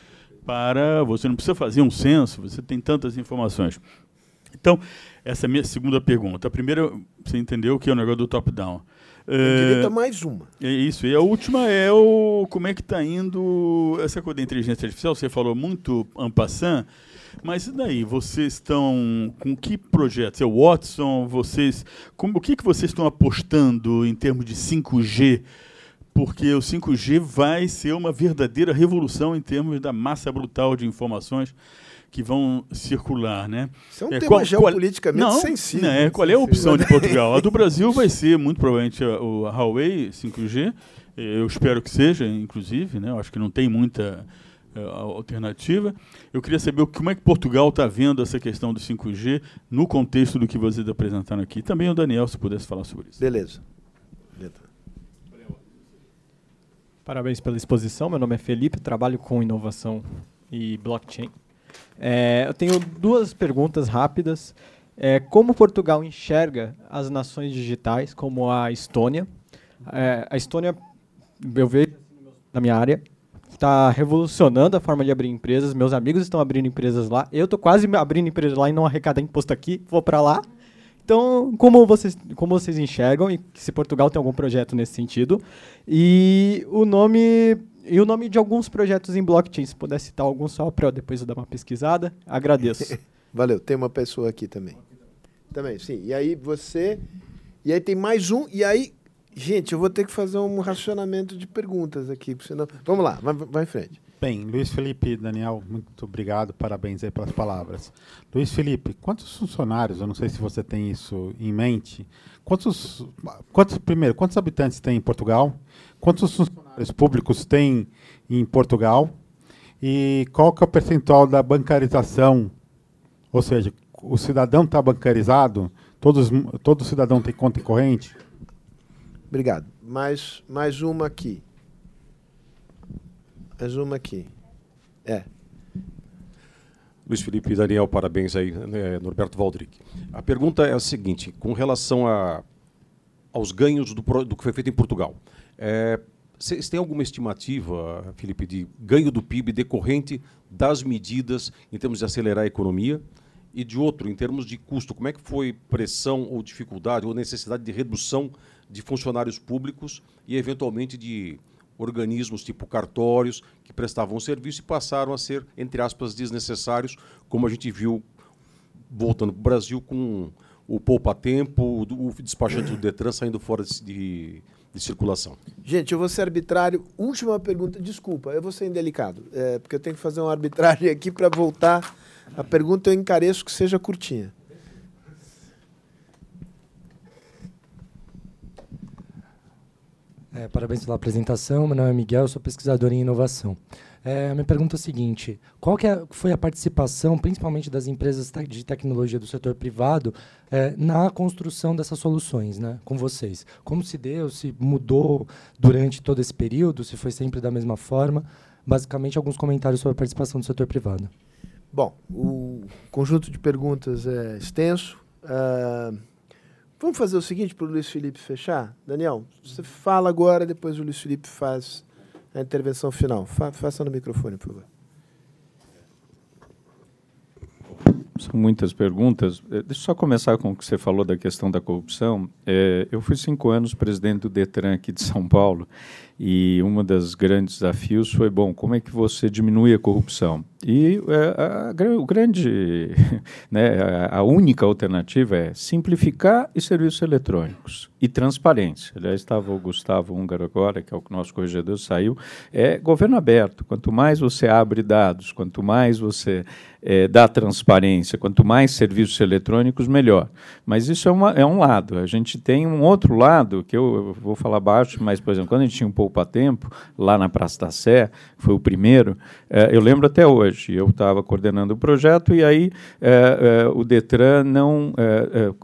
para você não precisa fazer um censo. Você tem tantas informações. Então, essa é a minha segunda pergunta. A primeira, você entendeu que é o negócio do top-down. Tem É, direito a mais uma. é isso. E a última é o como é que está indo essa coisa da inteligência artificial. Você falou muito en passant, mas e daí? Vocês estão com que projetos? É o Watson? Vocês, como, o que, que vocês estão apostando em termos de 5G? Porque o 5G vai ser uma verdadeira revolução em termos da massa brutal de informações que vão circular, né? Isso é um É, tema qual- geopoliticamente não, sensível. né, qual é a opção de Portugal? A do Brasil vai ser muito provavelmente a- o Huawei 5G. Eu espero que seja, inclusive, né? Eu acho que não tem muita eh, alternativa. Eu queria saber o- como é que Portugal está vendo essa questão do 5G no contexto do que vocês apresentaram aqui. Também o Daniel, se pudesse falar sobre isso. Beleza. Parabéns pela exposição. Meu nome é Felipe, trabalho com inovação e blockchain. É, eu tenho duas perguntas rápidas. É, como Portugal enxerga as nações digitais, como a Estônia? É, a Estônia, eu vejo na minha área, está revolucionando a forma de abrir empresas. Meus amigos estão abrindo empresas lá. Eu estou quase abrindo empresa lá e não arrecadar imposto aqui. Vou para lá. Então, como vocês, como vocês enxergam e se Portugal tem algum projeto nesse sentido? E o nome e o nome de alguns projetos em blockchain, se puder citar algum só para eu depois eu dar uma pesquisada, agradeço. Valeu. Tem uma pessoa aqui também. Também, sim. E aí você. E aí tem mais um. E aí. Gente, eu vou ter que fazer um racionamento de perguntas aqui. Senão... Vamos lá, vai, vai em frente. Bem, Luiz Felipe Daniel, muito obrigado, parabéns aí pelas palavras. Luiz Felipe, quantos funcionários, eu não sei se você tem isso em mente, quantos, quantos primeiro, quantos habitantes tem em Portugal? Quantos funcionários públicos tem em Portugal? E qual que é o percentual da bancarização? Ou seja, o cidadão está bancarizado? Todos, todo cidadão tem conta corrente? Obrigado. Mais, mais uma aqui. Mais uma aqui. É. Luiz Felipe e Daniel, parabéns aí, né, Norberto Valdric. A pergunta é a seguinte, com relação a, aos ganhos do, do que foi feito em Portugal. É, vocês têm alguma estimativa, Felipe, de ganho do PIB decorrente das medidas em termos de acelerar a economia? E de outro, em termos de custo, como é que foi pressão ou dificuldade ou necessidade de redução de funcionários públicos e, eventualmente, de organismos tipo cartórios que prestavam serviço e passaram a ser, entre aspas, desnecessários, como a gente viu voltando para o Brasil com o poupa-tempo, o despachante do Detran saindo fora de, de, circulação. Gente, eu vou ser arbitrário. Última pergunta, desculpa, eu vou ser indelicado, é, porque eu tenho que fazer uma arbitragem aqui para voltar. A pergunta eu encareço que seja curtinha. É, parabéns pela apresentação. Meu nome é Miguel, sou pesquisador em inovação. É, minha pergunta é a seguinte: qual é, foi a participação, principalmente das empresas de tecnologia do setor privado, é, na construção dessas soluções, né, com vocês? Como se deu? Se mudou durante todo esse período? Se foi sempre da mesma forma? Basicamente, alguns comentários sobre a participação do setor privado. Bom, o conjunto de perguntas é extenso. Uh, Vamos fazer o seguinte para o Luiz Felipe fechar? Daniel, você fala agora, depois o Luiz Felipe faz a intervenção final. Fa faça no microfone, por favor. São muitas perguntas. Eh, deixa eu só começar com o que você falou da questão da corrupção. É, eu fui cinco anos presidente do Detran aqui de São Paulo e um dos grandes desafios foi, bom, como é que você diminui a corrupção? E é, a, a, o grande, né, a, a, única alternativa é simplificar e serviços eletrônicos e transparência. Aliás, estava o Gustavo Húngaro agora, que é o nosso corregedor, saiu. É governo aberto. Quanto mais você abre dados, quanto mais você é, dá transparência, quanto mais serviços eletrônicos, melhor. Mas isso é, uma, é um lado. A gente tem um outro lado, que eu, eu vou falar baixo, mas, por exemplo, quando a gente tinha um poupa-tempo, lá na Praça da Sé, foi o primeiro, é, eu lembro até hoje, eu estava coordenando o projeto e aí é, é, o Detran não,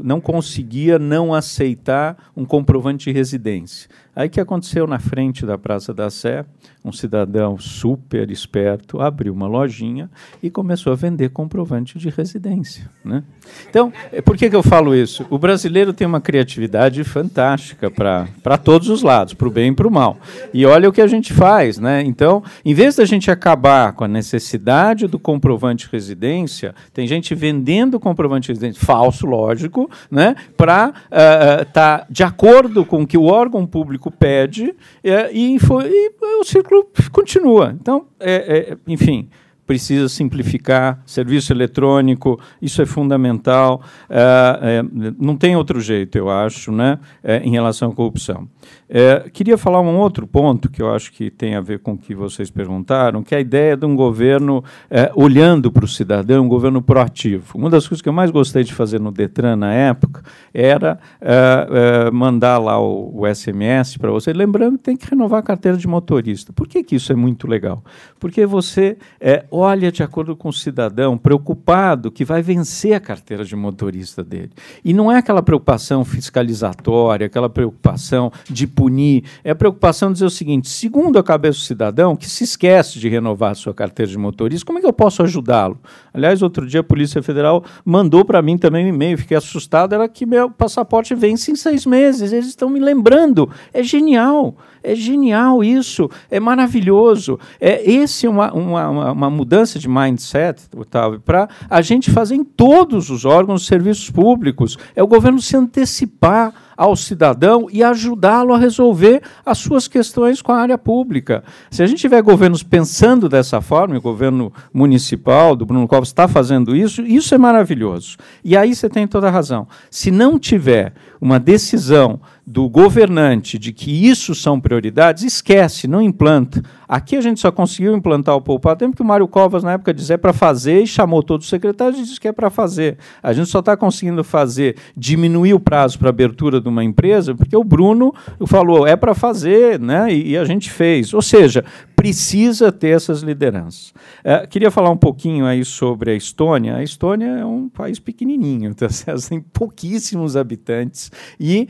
não conseguia não aceitar um comprovante de residência. Aí que aconteceu na frente da Praça da Sé? Um cidadão super esperto abriu uma lojinha e começou a vender comprovante de residência. Né? Então, é, por que, que eu falo isso? O brasileiro tem uma criatividade fantástica para todos os lados, para o bem e para o mal. E olha o que a gente faz. Né? Então, em vez da gente acabar com a necessidade do comprovante de residência, tem gente vendendo comprovante de residência, falso, lógico, né? para estar uh, uh, tá de acordo com o que o órgão público público pede é, e, foi, e, o ciclo continua. Então, é, é, enfim, precisa simplificar, serviço eletrônico, isso é fundamental. É, é, não tem outro jeito, eu acho, né, é, em relação à corrupção. É, queria falar um outro ponto que eu acho que tem a ver com o que vocês perguntaram, que é a ideia de um governo é, olhando para o cidadão, um governo proativo. Uma das coisas que eu mais gostei de fazer no Detran na época era é, mandar lá o, o SMS para você, lembrando que tem que renovar a carteira de motorista. Por que, que isso é muito legal? Porque você é, olha de acordo com o cidadão, preocupado que vai vencer a carteira de motorista dele. E não é aquela preocupação fiscalizatória, aquela preocupação de punir, é a preocupação de dizer o seguinte: segundo a cabeça do cidadão, que se esquece de renovar a sua carteira de motorista, como é que eu posso ajudá-lo? Aliás, outro dia a Polícia Federal mandou para mim também um e-mail, fiquei assustado, era que meu passaporte vence em seis meses, eles estão me lembrando. É genial, é genial isso, é maravilhoso. É esse é uma, uma, uma mudança de mindset, Otávio, para a gente fazer em todos os órgãos, serviços públicos. É o governo se antecipar ao cidadão e ajudá-lo a resolver as suas questões com a área pública. Se a gente tiver governos pensando dessa forma, o governo municipal do Bruno Covas está fazendo isso, isso é maravilhoso. E aí você tem toda a razão. Se não tiver uma decisão do governante de que isso são prioridades, esquece, não implanta. Aqui a gente só conseguiu implantar o Poupar Tempo porque o Mário Covas, na época, dizia é para fazer e chamou todos os secretários e disse que é para fazer. A gente só está conseguindo fazer, diminuir o prazo para abertura de uma empresa, porque o Bruno falou, é para fazer, né? E, e, a gente fez. Ou seja, precisa ter essas lideranças. É, queria falar um pouquinho aí sobre a Estônia. A Estônia é um país pequenininho, tá? tem pouquíssimos habitantes e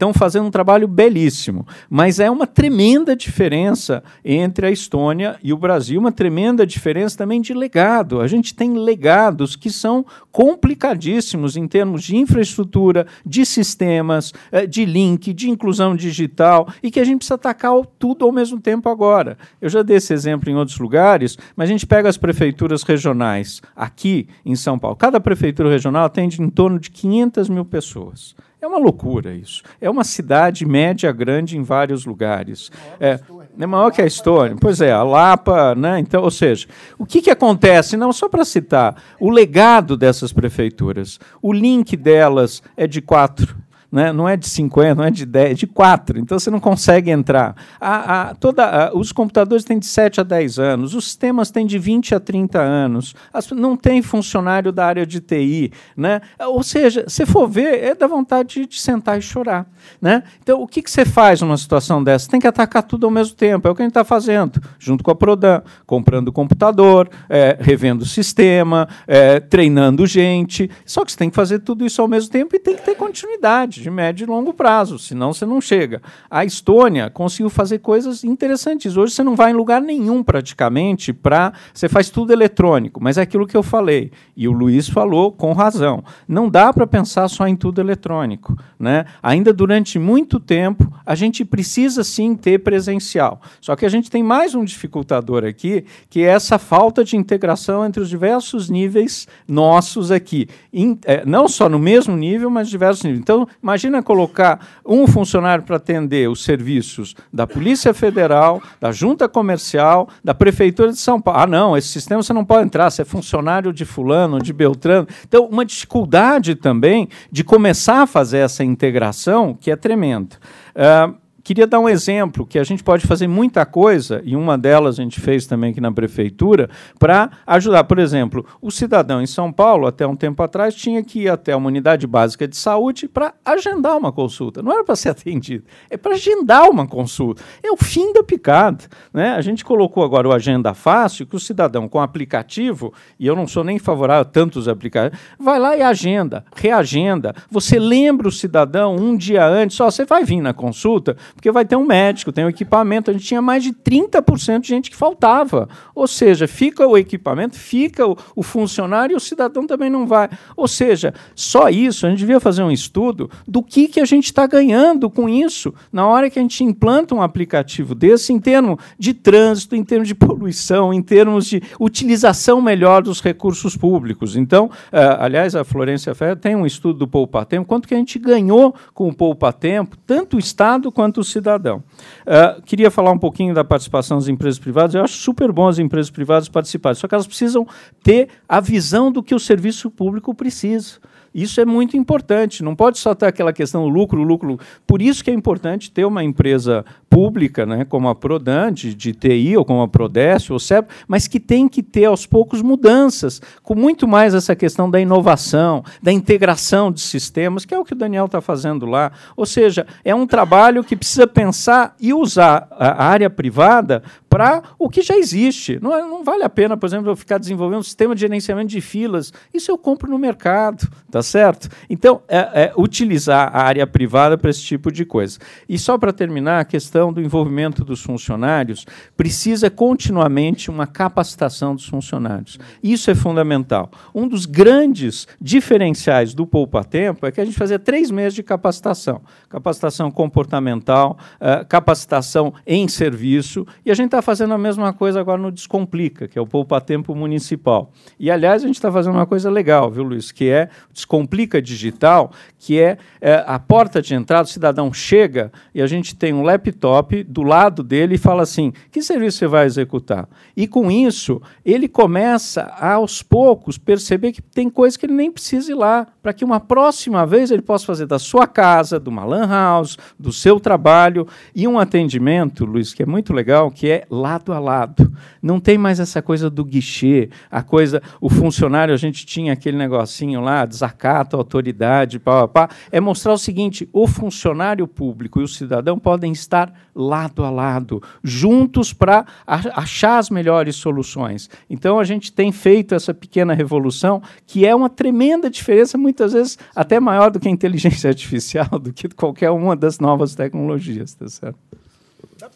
estão fazendo um trabalho belíssimo. Mas é uma tremenda diferença entre a Estônia e o Brasil, uma tremenda diferença também de legado. A gente tem legados que são complicadíssimos em termos de infraestrutura, de sistemas, é, de link, de inclusão digital e que a gente precisa atacar tudo ao mesmo tempo agora. Eu já dei esse exemplo em outros lugares, mas a gente pega as prefeituras regionais aqui em São Paulo. Cada prefeitura regional atende em torno de 500 mil pessoas. É uma loucura isso. É uma cidade média grande em vários lugares. É, é maior que a Estônia. Pois é, a Lapa, né? Então, ou seja, o que, que acontece? Não, só para citar, o legado dessas prefeituras. O link delas é de quatro né? não é de 50, não é de 10, é de 4. Então você não consegue entrar. A, a, toda, a, os computadores têm de 7 a 10 anos, os sistemas têm de 20 a 30 anos, as, não tem funcionário da área de TI. Né? Ou seja, se for ver, é da vontade de, de sentar e chorar. Né? Então, o que, que você faz numa situação dessa? Tem que atacar tudo ao mesmo tempo. É o que a gente está fazendo, junto com a Prodan, comprando computador, é, revendo o sistema, é, treinando gente. Só que você tem que fazer tudo isso ao mesmo tempo e tem que ter continuidade de médio e longo prazo, senão você não chega. A Estônia conseguiu fazer coisas interessantes. Hoje você não vai em lugar nenhum praticamente para. Você faz tudo eletrônico, mas é aquilo que eu falei. E o Luiz falou com razão. Não dá para pensar só em tudo eletrônico. Né? Ainda durante muito tempo, a gente precisa sim ter presencial. Só que a gente tem mais um dificultador aqui, que é essa falta de integração entre os diversos níveis nossos aqui. In, é, não só no mesmo nível, mas diversos níveis. Então, Imagina colocar um funcionário para atender os serviços da Polícia Federal, da Junta Comercial, da Prefeitura de São Paulo. Ah, não, esse sistema você não pode entrar, você é funcionário de fulano, de Beltrano. Então, uma dificuldade também de começar a fazer essa integração que é tremenda. Uh, queria dar um exemplo que a gente pode fazer muita coisa, e uma delas a gente fez também aqui na prefeitura, para ajudar. Por exemplo, o cidadão em São Paulo, até um tempo atrás, tinha que ir até uma unidade básica de saúde para agendar uma consulta. Não era para ser atendido, é para agendar uma consulta. É o fim da picada. Né? A gente colocou agora o Agenda Fácil, que o cidadão com aplicativo, e eu não sou nem favorável a tantos aplicativos, vai lá e agenda, reagenda. Você lembra o cidadão um dia antes, ó, você vai vir na consulta, porque vai ter um médico, tem um equipamento. A gente tinha mais de 30% de gente que faltava. Ou seja, fica o equipamento, fica o, o funcionário e o cidadão também não vai. Ou seja, só isso, a gente devia fazer um estudo do que, que a gente está ganhando com isso na hora que a gente implanta um aplicativo desse, em termos de trânsito, em termos de poluição, em termos de utilização melhor dos recursos públicos. Então, uh, aliás, a Florência Ferreira tem um estudo do Poupa Tempo, quanto que a gente ganhou com o Poupa Tempo, tanto o Estado quanto o cidadão. Uh, queria falar um pouquinho da participação das empresas privadas. Eu acho super bom as empresas privadas participarem, só que elas precisam ter a visão do que o serviço público precisa. Isso é muito importante. Não pode só ter aquela questão lucro, lucro. Por isso que é importante ter uma empresa pública, né, como a Prodan, de, TI, ou como a Prodeste, ou CEP, mas que tem que ter aos poucos mudanças, com muito mais essa questão da inovação, da integração de sistemas, que é o que o Daniel está fazendo lá. Ou seja, é um trabalho que precisa pensar e usar a área privada para o que já existe. Não, é, não, vale a pena, por exemplo, eu ficar desenvolvendo um sistema de gerenciamento de filas. Isso eu compro no mercado, tá certo? Então, é, é utilizar a área privada para esse tipo de coisa. E só para terminar, a questão do envolvimento dos funcionários precisa continuamente uma capacitação dos funcionários. Isso é fundamental. Um dos grandes diferenciais do Poupa Tempo é que a gente fazia três meses de capacitação. Capacitação comportamental, uh, capacitação em serviço, e a gente está fazendo a mesma coisa agora no Descomplica, que é o Poupa Tempo Municipal. E, aliás, a gente está fazendo uma coisa legal, viu, Luiz? Que é o Descomplica Digital, que é, é, a porta de entrada, o cidadão chega e a gente tem um laptop do lado dele e fala assim: que serviço você vai executar? E com isso, ele começa, aos poucos, perceber que tem coisa que ele nem precisa ir lá para que uma próxima vez ele possa fazer da sua casa, de uma lan house, do seu trabalho e um atendimento, Luiz, que é muito legal, que é lado a lado. Não tem mais essa coisa do guichê, a coisa, o funcionário, a gente tinha aquele negocinho lá, desacato, autoridade, pá, pá, pá. É mostrar o seguinte: o funcionário público e o cidadão podem estar lado a lado, juntos para achar as melhores soluções. Então a gente tem feito essa pequena revolução, que é uma tremenda diferença, muitas vezes até maior do que a inteligência artificial, do que qualquer uma das novas tecnologias, tá certo?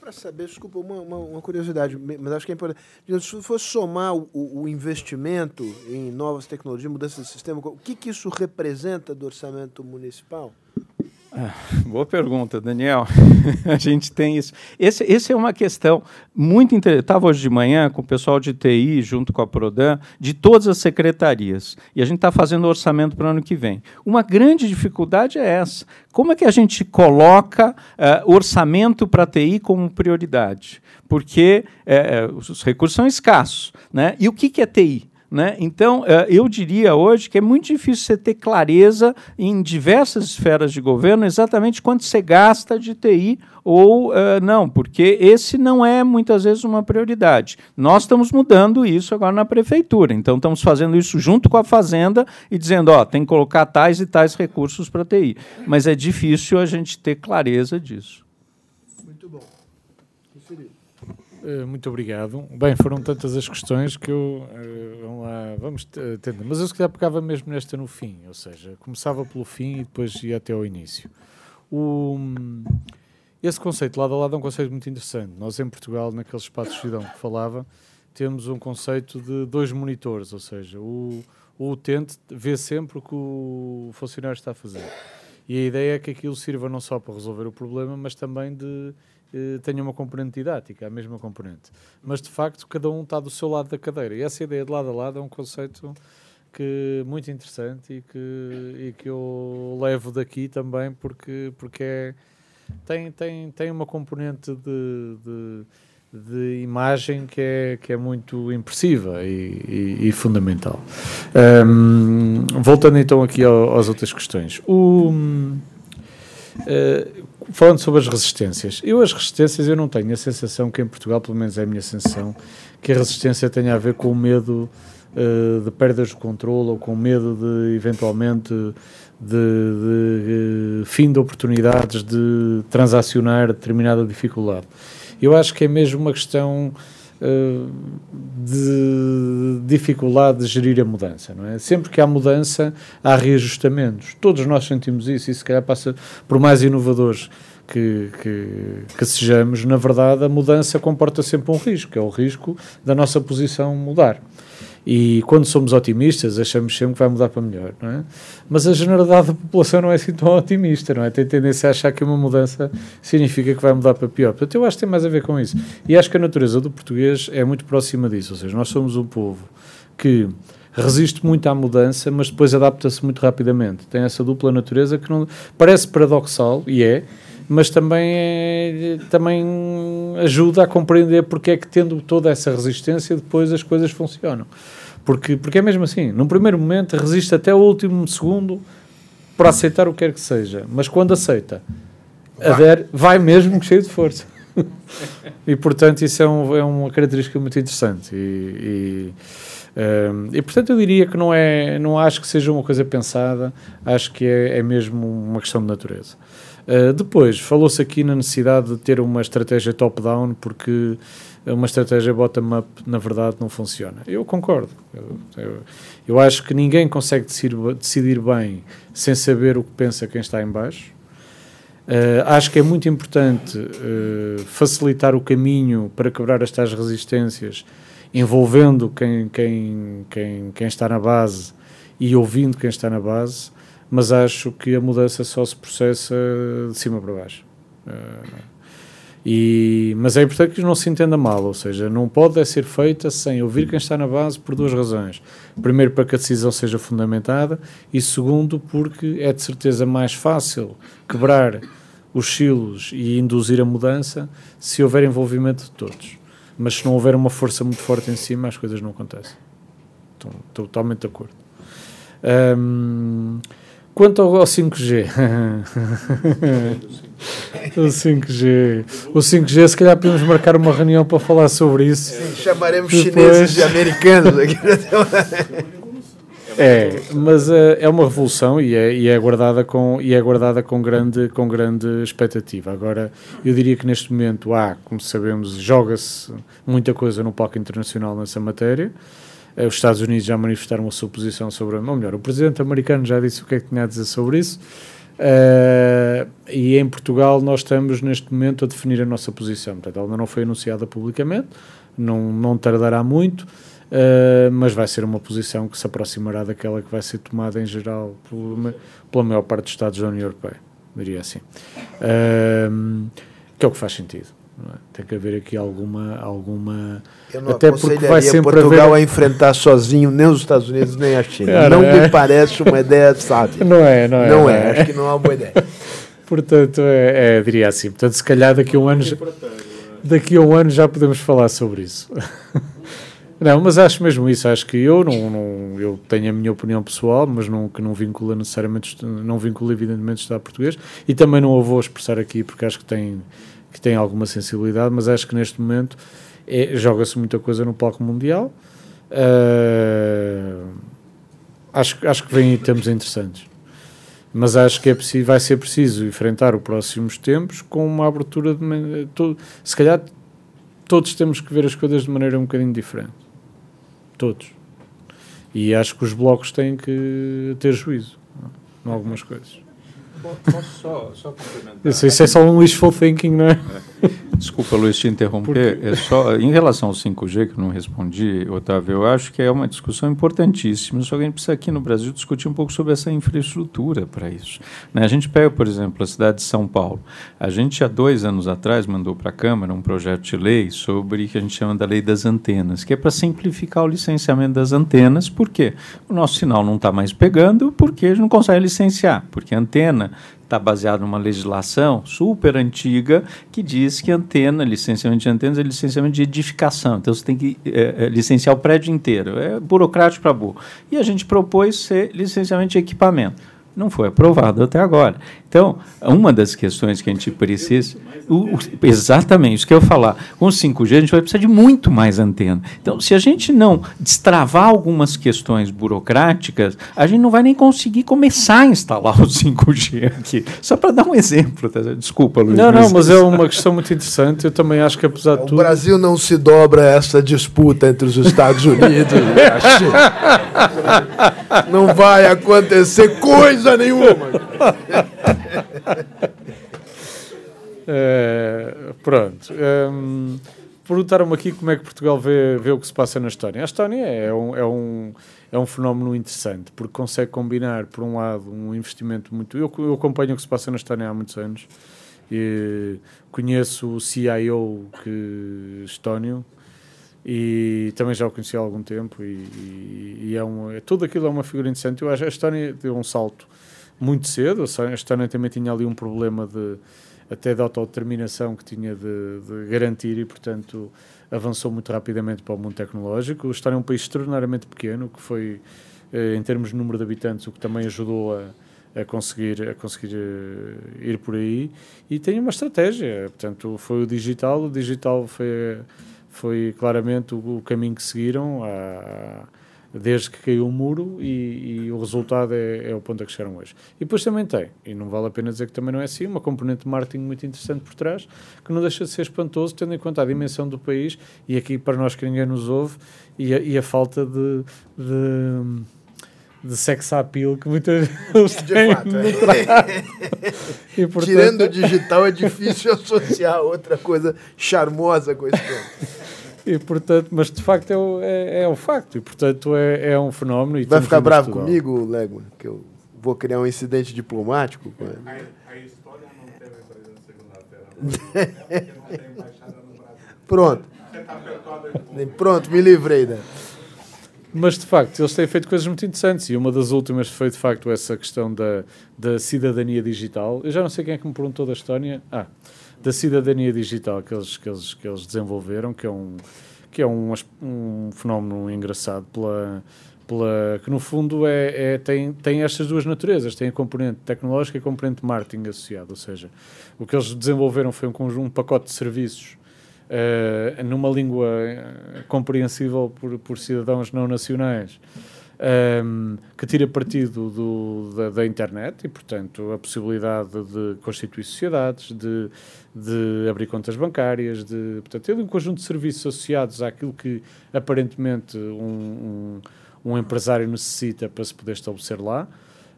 Para saber, desculpa, uma, uma, uma, curiosidade, mas acho que é importante. Se fosse somar o, o, investimento em novas tecnologias, mudança de sistema, o que, que isso representa do orçamento municipal? Ah, boa pergunta, Daniel. a gente tem isso. Esse, esse é uma questão muito interessante. Estava hoje de manhã com o pessoal de TI, junto com a Prodan, de todas as secretarias. E a gente está fazendo orçamento para o ano que vem. Uma grande dificuldade é essa. Como é que a gente coloca uh, orçamento para TI como prioridade? Porque uh, os recursos são escassos. Né? E o que, que é TI? Né? Então, eh, eu diria hoje que é muito difícil você ter clareza em diversas esferas de governo exatamente quanto você gasta de TI ou uh, não, porque esse não é muitas vezes uma prioridade. Nós estamos mudando isso agora na prefeitura, então estamos fazendo isso junto com a Fazenda e dizendo, ó, tem que colocar tais e tais recursos para TI. Mas é difícil a gente ter clareza disso. Muito bom. Uh, muito obrigado. Bem, foram tantas as questões que eu. Uh, vamos lá, vamos tentar. Mas eu se calhar pegava mesmo nesta no fim, ou seja, começava pelo fim e depois ia até ao início. O, esse conceito lado a lado é um conceito muito interessante. Nós em Portugal, naquele espaço de cidadão que falava, temos um conceito de dois monitores, ou seja, o, o utente vê sempre o que o funcionário está a fazer. E a ideia é que aquilo sirva não só para resolver o problema, mas também de eh, tenha uma componente didática, a mesma componente. Mas de facto, cada um está do seu lado da cadeira. E essa ideia de lado a lado é um conceito que muito interessante e que, e que eu levo daqui também porque, porque é, tem, tem, tem uma componente de, de, de imagem que é, que é muito impressiva e, e, e fundamental. Um, voltando então aqui ao, às outras questões. O, uh, falando sobre as resistências, eu as resistências eu não tenho a sensação que em Portugal, pelo menos é a minha sensação, que a resistência tenha a ver com o medo uh, de perdas de controle ou com medo de eventualmente de, de, de fim de oportunidades de transacionar determinada dificuldade. Eu acho que é mesmo uma questão uh, de dificuldade de gerir a mudança, não é? Sempre que há mudança, há reajustamentos. Todos nós sentimos isso e se calhar passa por mais inovadores que, que, que, sejamos, na verdade, a mudança comporta sempre um risco, que é o risco da nossa posição mudar. E quando somos otimistas, achamos sempre que vai mudar para melhor, não é? Mas a generalidade da população não é assim tão otimista, não é? Tem tendência a achar que uma mudança significa que vai mudar para pior. Portanto, eu acho que tem mais a ver com isso. E acho que a natureza do português é muito próxima disso, ou seja, nós somos um povo que resiste muito à mudança, mas depois adapta-se muito rapidamente. Tem essa dupla natureza que não parece paradoxal, e é, mas também, é, também ajuda a compreender porque é que, tendo toda essa resistência, depois as coisas funcionam. Porque, porque é mesmo assim, num primeiro momento resiste até o último segundo para aceitar o que quer que seja, mas quando aceita, vai, vai mesmo cheio de força. e portanto, isso é, um, é uma característica muito interessante. E, e, um, e, portanto, eu diria que não, é, não acho que seja uma coisa pensada, acho que é, é mesmo uma questão de natureza. Uh, depois, falou-se aqui na necessidade de ter uma estratégia top-down, porque uma estratégia bottom-up, na verdade, não funciona. Eu concordo. Eu, eu, eu, acho que ninguém consegue decidir, decidir bem sem saber o que pensa quem está em baixo. Uh, acho que é muito importante uh, facilitar o caminho para quebrar estas resistências, envolvendo quem, quem, quem, quem está na base e ouvindo quem está na base mas acho que a mudança só se processa de cima para baixo. Uh, e, mas é importante que não se entenda mal, ou seja, não pode ser feita sem ouvir quem está na base por duas razões. Primeiro, para que a decisão seja fundamentada, e segundo, porque é de certeza mais fácil quebrar os silos e induzir a mudança se houver envolvimento de todos. Mas se não houver uma força muito forte em cima, as coisas não acontecem. Estou, estou totalmente de acordo. Um, quanto ao, ao 5G, o 5G, o 5G, se calhar podemos marcar uma reunião para falar sobre isso. Sim, chamaremos Depois- chineses e americanos aqui. É, mas eh, é uma revolução e é, e é aguardada, com, e é aguardada com, grande, com grande expectativa. Agora, eu diria que neste momento há, como sabemos, joga-se muita coisa no palco internacional nessa matéria. Eh, Os Estados Unidos já manifestaram a sua posição sobre, ou melhor, o presidente americano já disse o que é que tinha a dizer sobre isso. Eh, e em Portugal nós estamos neste momento a definir a nossa posição. Portanto, ela ainda não foi anunciada publicamente, não, não tardará muito, uh, mas vai ser uma posição que se aproximará daquela que vai ser tomada em geral pelo ma- pela maior parte dos Estados da União Europeia, diria assim. Um, que é o que faz sentido. é? Tem que haver aqui alguma. alguma Eu não até porque vai sempre Portugal haver. a enfrentar sozinho nem os Estados Unidos nem a China. Cara, não é. me parece uma ideia sábia. Não é, não é. Não é, acho que não é uma boa ideia. Portanto, é, é, diria assim. Portanto, se calhar daqui a um ano. já- Daqui a um ano já podemos falar sobre isso. Não, mas acho mesmo isso. Acho que eu não, não- eu tenho a minha opinião pessoal, mas não, que não vincula necessariamente, não vincula evidentemente o Estado português e também não a vou expressar aqui porque acho que tem, que tem alguma sensibilidade, mas acho que neste momento é- joga-se muita coisa no palco mundial. Ah, acho, acho que vem aí tempos interessantes. Mas acho que é preciso, vai ser preciso enfrentar os próximos tempos com uma abertura de. man- to- se calhar todos temos que ver as coisas de maneira um bocadinho diferente. Todos. E acho que os blocos têm que ter juízo em algumas coisas. Posso só, só complementar? Isso, isso é só um wishful thinking, não é? Desculpa, Luiz, te interromper. É só, em relação ao 5G, que eu não respondi, Otávio, eu acho que é uma discussão importantíssima, só que a gente precisa aqui no Brasil discutir um pouco sobre essa infraestrutura para isso. Né? A gente pega, por exemplo, a cidade de São Paulo. A gente, há dois anos atrás, mandou para a Câmara um projeto de lei sobre o que a gente chama da lei das antenas, que é para simplificar o licenciamento das antenas, por quê? O nosso sinal não está mais pegando, porque a gente não consegue licenciar, porque a antena está baseado numa legislação super antiga que diz que antena, licenciamento de antenas é licenciamento de edificação. Então você tem que eh, eh, licenciar o prédio inteiro. É burocrático para burro. E a gente propôs ser licenciamento de equipamento. Não foi aprovado até agora. Então, uma das questões que a gente precisa. o- o- exatamente, isso que eu ia falar. Com o 5G, a gente vai precisar de muito mais antena. Então, se a gente não destravar algumas questões burocráticas, a gente não vai nem conseguir começar a instalar o 5G aqui. Só para dar um exemplo. tá? Desculpa, Luiz. Não, não, mas é uma questão muito interessante. Eu também acho que, apesar de O tudo. Brasil não se dobra a essa disputa entre os Estados Unidos e a China. Não vai acontecer coisa nenhuma. É, pronto. Hum, Perguntaram-me aqui como é que Portugal vê, vê o que se passa na Estónia. A Estónia é um, é, um, é um fenómeno interessante, porque consegue combinar, por um lado, um investimento muito. Eu, eu acompanho o que se passa na Estónia há muitos anos. E conheço o CIO que, estónio e também já o conheci há algum tempo. E, e- e é um, é, tudo aquilo é uma figura interessante. Eu acho que a Estónia deu um salto muito cedo. A Estónia também tinha ali um problema de até de autodeterminação que tinha de, de garantir e, portanto, avançou muito rapidamente para o mundo tecnológico. A Estónia é um país extraordinariamente pequeno, que foi, eh, em termos de número de habitantes, o que também ajudou a, a conseguir, a conseguir eh, ir por aí. E tem uma estratégia, portanto, foi o digital. O digital foi, foi claramente o, caminho que seguiram há- desde que caiu o muro e, e o resultado é, é o ponto a que chegaram hoje. E depois também tem, e não vale a pena dizer que também não é assim, uma componente de marketing muito interessante por trás, que não deixa de ser espantoso, tendo em conta a dimensão do país, e aqui para nós que ninguém nos ouve, e a, e a falta de, de, de sex appeal que muitas vezes têm fato, é. E, portanto, Tirando o digital, é difícil associar outra coisa charmosa com isso. E, portanto, mas de facto é o, é, é o facto, e portanto é, é um fenómeno. E Vai ficar a bravo comigo, Lego? Que eu vou criar um incidente diplomático com ele. A história não teve presidente segunda-feira. Pronto. Pronto, me livrei, né? Mas de facto, eles têm feito coisas muito interessantes e uma das últimas foi de facto essa questão da, da cidadania digital. Eu já não sei quem é que me perguntou da Estónia. Ah, da cidadania digital que eles, que eles, que eles desenvolveram, que é um, que é um, um fenómeno engraçado pela, pela, que no fundo é, é, tem, tem estas duas naturezas, tem a componente tecnológica e a componente marketing associada, ou seja, o que eles desenvolveram foi um, conjunto, um pacote de serviços uh, numa língua compreensível por, por cidadãos não nacionais, um, que tira partido do, da, da, internet e, portanto, a possibilidade de constituir sociedades, de, de abrir contas bancárias, de, portanto, ter um conjunto de serviços associados àquilo que aparentemente um, um, um empresário necessita para se poder estabelecer lá.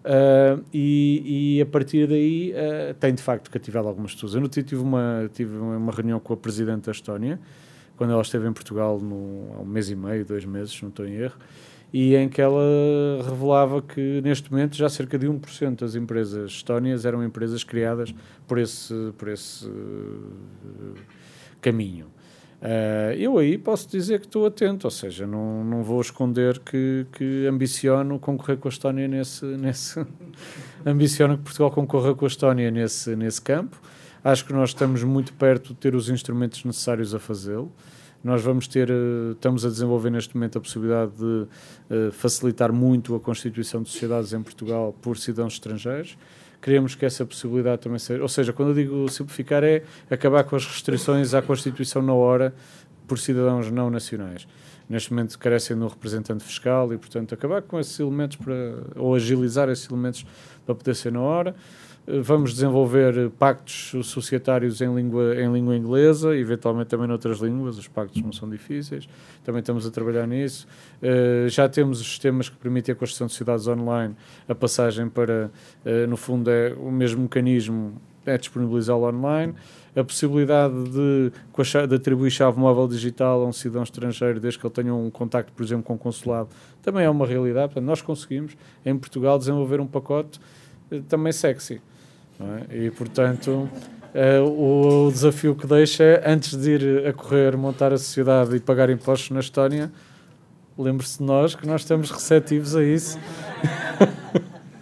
Uh, e, e, a partir daí uh, tem de facto cativado algumas pessoas. Eu tive uma, tive uma reunião com a Presidente da Estónia, quando ela esteve em Portugal no, há um mês e meio, dois meses, não estou em erro, e em que ela revelava que neste momento já cerca de 1% das empresas estónias eram empresas criadas por esse, por esse uh, caminho. Uh, eu aí posso dizer que estou atento, ou seja, não, não vou esconder que, que ambiciono concorrer com a Estónia nesse. nesse ambiciono que Portugal concorra com a Estónia nesse, nesse campo. Acho que nós estamos muito perto de ter os instrumentos necessários a fazê-lo. Nós vamos ter, uh, estamos a desenvolver neste momento a possibilidade de uh, facilitar muito a constituição de sociedades em Portugal por cidadãos estrangeiros queremos que essa possibilidade também seja. Ou seja, quando eu digo simplificar, é acabar com as restrições à Constituição na hora por cidadãos não nacionais. Neste momento carecem de um representante fiscal e, portanto, acabar com esses elementos para, ou agilizar esses elementos para poder ser na hora. Vamos desenvolver pactos societários em língua, em língua inglesa, eventualmente também noutras línguas, os pactos não são difíceis, também estamos a trabalhar nisso. Uh, já temos os sistemas que permitem a construção de cidades online, a passagem para, uh, no fundo, é o mesmo mecanismo, é disponibilizá-lo online. A possibilidade de, de atribuir chave móvel digital a um cidadão estrangeiro, desde que ele tenha um contacto, por exemplo, com o consulado, também é uma realidade. Portanto, nós conseguimos, em Portugal, desenvolver um pacote também sexy. É? E, portanto, uh, o, desafio que deixa é, antes de ir a correr, montar a sociedade e pagar impostos na Estónia, lembre-se de nós que nós estamos receptivos a isso.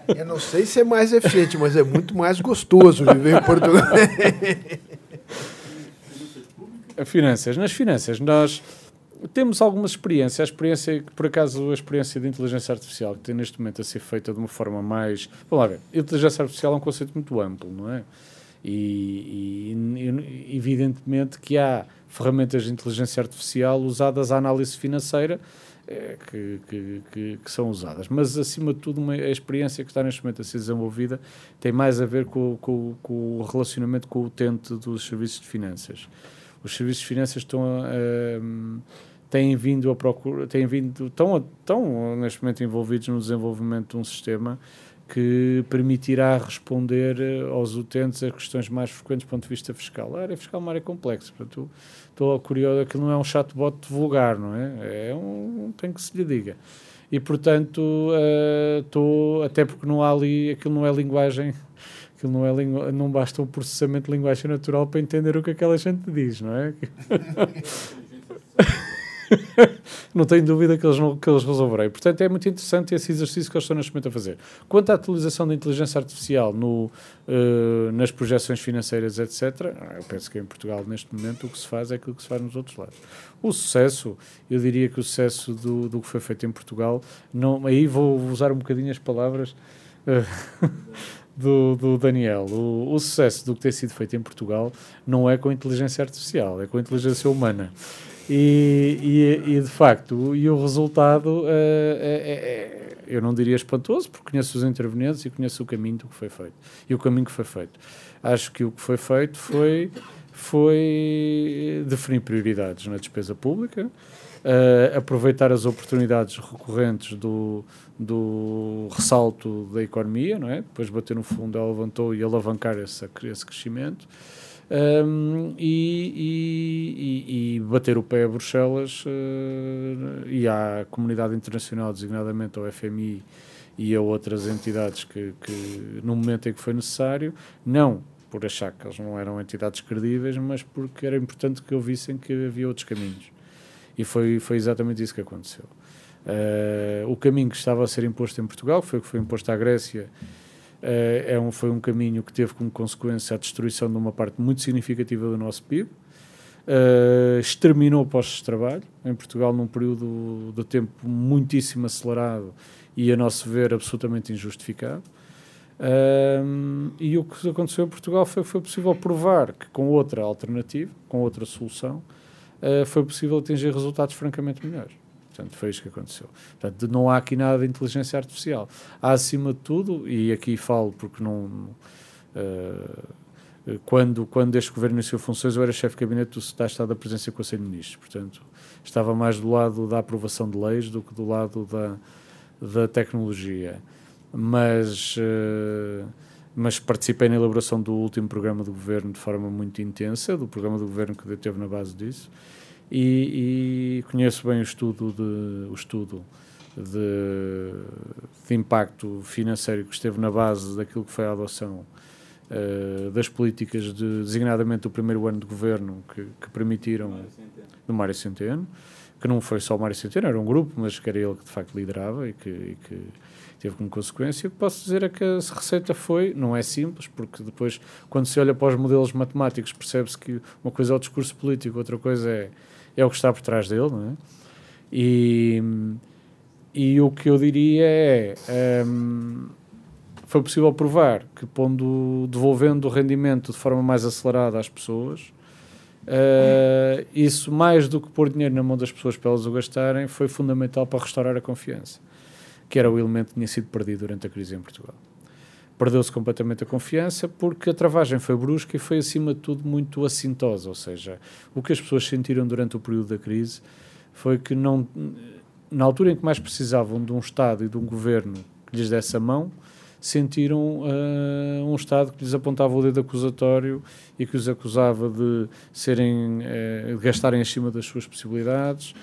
Eu não sei se é mais eficiente, mas é muito mais gostoso viver em Portugal. finanças. Nas finanças, nós temos algumas experiências. A experiência, por acaso, a experiência de inteligência artificial, que tem neste momento a ser feita de uma forma mais. Vamos lá ver. Inteligência artificial é um conceito muito amplo, não é? E, e, evidentemente que há ferramentas de inteligência artificial usadas à análise financeira é, que, que, que, que, são usadas. Mas, acima de tudo, uma, a experiência que está neste momento a ser desenvolvida tem mais a ver com, com, com o relacionamento com o utente dos serviços de finanças. Os serviços de finanças estão a, a têm vindo a procurar, têm vindo, estão, estão neste momento envolvidos no desenvolvimento de um sistema que permitirá responder eh, aos utentes a questões mais frequentes do ponto de vista fiscal. A área fiscal é uma área complexa, portanto, estou curioso, aquilo não é um chatbot vulgar, não é? É um, tem que se lhe diga. E, portanto, uh, estou, até porque não há ali, aquilo não é linguagem, aquilo não, é lingu, não basta o processamento de linguagem natural para entender o que aquela gente diz, não é? não tenho dúvida que eles, não, que eles resolverem. Portanto, é muito interessante esse exercício que eles estão neste momento a fazer. Quanto à utilização da inteligência artificial no, uh, nas projeções financeiras, etc., eu penso que em Portugal, neste momento, o que se faz é aquilo que se faz nos outros lados. O sucesso, eu diria que o sucesso do, do que foi feito em Portugal, não, aí vou usar um bocadinho as palavras. Uh, do, do, Daniel. O, o, sucesso do que tem sido feito em Portugal não é com inteligência artificial, é com inteligência humana. E, e, e, de facto, e o resultado uh, é, é, eu não diria espantoso, porque conheço os intervenientes e conheço o caminho do que foi feito. E o caminho que foi feito. Acho que o que foi feito foi, foi definir prioridades na despesa pública, uh, aproveitar as oportunidades recorrentes do, do ressalto da economia, não é? depois bater no fundo, ela levantou e alavancar esse, esse crescimento um, e, e, e, bater o pé a Bruxelas uh, e à comunidade internacional, designadamente ao FMI e a outras entidades que, que, no momento em que foi necessário, não por achar que eles não eram entidades credíveis, mas porque era importante que ouvissem que havia outros caminhos. E foi, foi exatamente isso que aconteceu. Uh, o caminho que estava a ser imposto em Portugal, foi o que foi imposto à Grécia, é um, foi um caminho que teve como consequência a destruição de uma parte muito significativa do nosso PIB. uh, exterminou postos de trabalho em Portugal num período de tempo muitíssimo acelerado e, a nosso ver, absolutamente injustificado. Um, e o que aconteceu em Portugal foi foi possível provar que com outra alternativa, com outra solução, uh, foi possível atingir resultados francamente melhores. Portanto, foi isso que aconteceu. Portanto, não há aqui nada de inteligência artificial. Há, acima de tudo, e aqui falo porque não. Uh, quando, quando este governo iniciou funções, eu era chefe de gabinete do Estado da Presidência do Conselho de Ministros. Portanto, estava mais do lado da aprovação de leis do que do lado da, da tecnologia mas, uh, mas participei na elaboração do último programa do governo de forma muito intensa, do programa do governo que teve na base disso, e, e conheço bem o estudo de, o estudo de, de, impacto financeiro que esteve na base daquilo que foi a adoção uh, das políticas, de, designadamente do primeiro ano de governo, que, que permitiram, do Mário Centeno, que não foi só o Mário Centeno, era um grupo, mas que era ele que de facto liderava e que, e que teve como consequência. O que posso dizer é que a receita foi, não é simples, porque depois, quando se olha para os modelos matemáticos, percebe-se que uma coisa é o discurso político, outra coisa é, é o que está por trás dele, não é? E, e o que eu diria é. Um, foi possível provar que, pondo, devolvendo o rendimento de forma mais acelerada às pessoas, uh, isso, mais do que pôr dinheiro na mão das pessoas para elas o gastarem, foi fundamental para restaurar a confiança que era o elemento que tinha sido perdido durante a crise em Portugal. Perdeu-se completamente a confiança porque a travagem foi brusca e foi, acima de tudo, muito assintosa. Ou seja, o que as pessoas sentiram durante o período da crise foi que, não, na altura em que mais precisavam de um Estado e de um governo que lhes desse a mão, sentiram uh, um Estado que lhes apontava o dedo acusatório e que os acusava de serem, uh, de gastarem acima das suas possibilidades,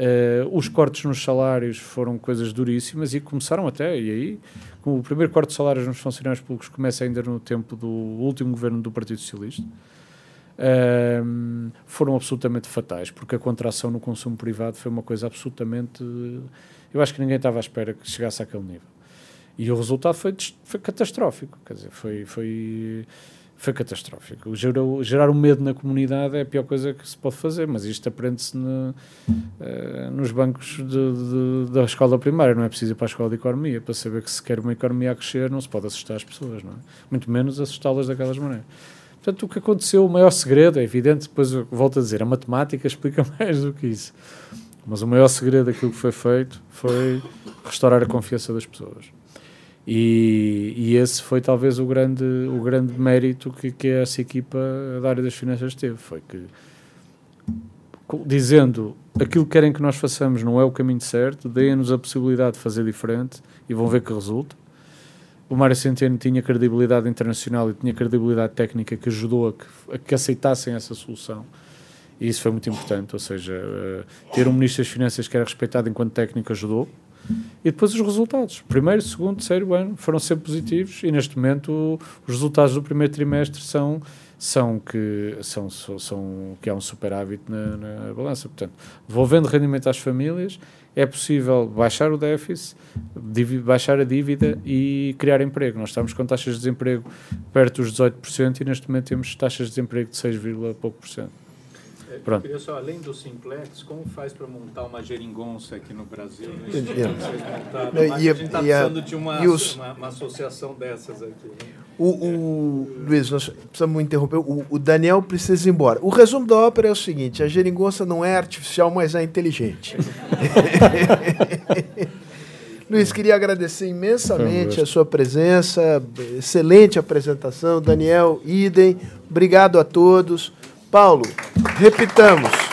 Uh, os cortes nos salários foram coisas duríssimas e começaram até, e aí, com o primeiro corte de salários nos funcionários públicos começa ainda no tempo do último governo do Partido Socialista, uh, foram absolutamente fatais, porque a contração no consumo privado foi uma coisa absolutamente. Eu acho que ninguém estava à espera que chegasse àquele nível. E o resultado foi, foi catastrófico, quer dizer, foi. foi foi catastrófico. Gerar, gerar um medo na comunidade é a pior coisa que se pode fazer, mas isto aprende-se no, uh, nos bancos de, de, da escola primária, não é preciso ir para a escola de economia para saber que se quer uma economia a crescer não se pode assustar as pessoas, não é? muito menos assustá-las daquelas maneiras. Portanto, o que aconteceu, o maior segredo, é evidente, depois volto a dizer, a matemática explica mais do que isso, mas o maior segredo daquilo que foi feito foi restaurar a confiança das pessoas. E, e, esse foi talvez o grande, o grande mérito que, que essa equipa da área das finanças teve. Foi que, dizendo aquilo que querem que nós façamos não é o caminho certo, deem-nos a possibilidade de fazer diferente e vão ver que resulta. O Mário Centeno tinha credibilidade internacional e tinha credibilidade técnica que ajudou a que, a que aceitassem essa solução. E isso foi muito importante, ou seja, uh, ter um Ministro das Finanças que era respeitado enquanto técnico ajudou, e depois os resultados. Primeiro, segundo, terceiro ano foram sempre positivos e neste momento os resultados do primeiro trimestre são são que são, são que há um superávit na, na balança. Portanto, devolvendo rendimento às famílias, é possível baixar o déficit, baixar a dívida e criar emprego. Nós estamos com taxas de desemprego perto dos 18% e neste momento temos taxas de desemprego de 6, pouco por cento. Pronto. Eu queria só, além do simplex, como faz para montar uma geringonça aqui no Brasil? Né? Montaram, a gente está precisando de uma, os... uma, uma, associação dessas aqui. Né? O, o, Luiz, nós precisamos interromper. O, o, Daniel precisa ir embora. O resumo da ópera é o seguinte: a geringonça não é artificial, mas é inteligente. Luiz, queria agradecer imensamente a sua presença, excelente apresentação. Daniel, idem. Obrigado a todos. Paulo, repitamos.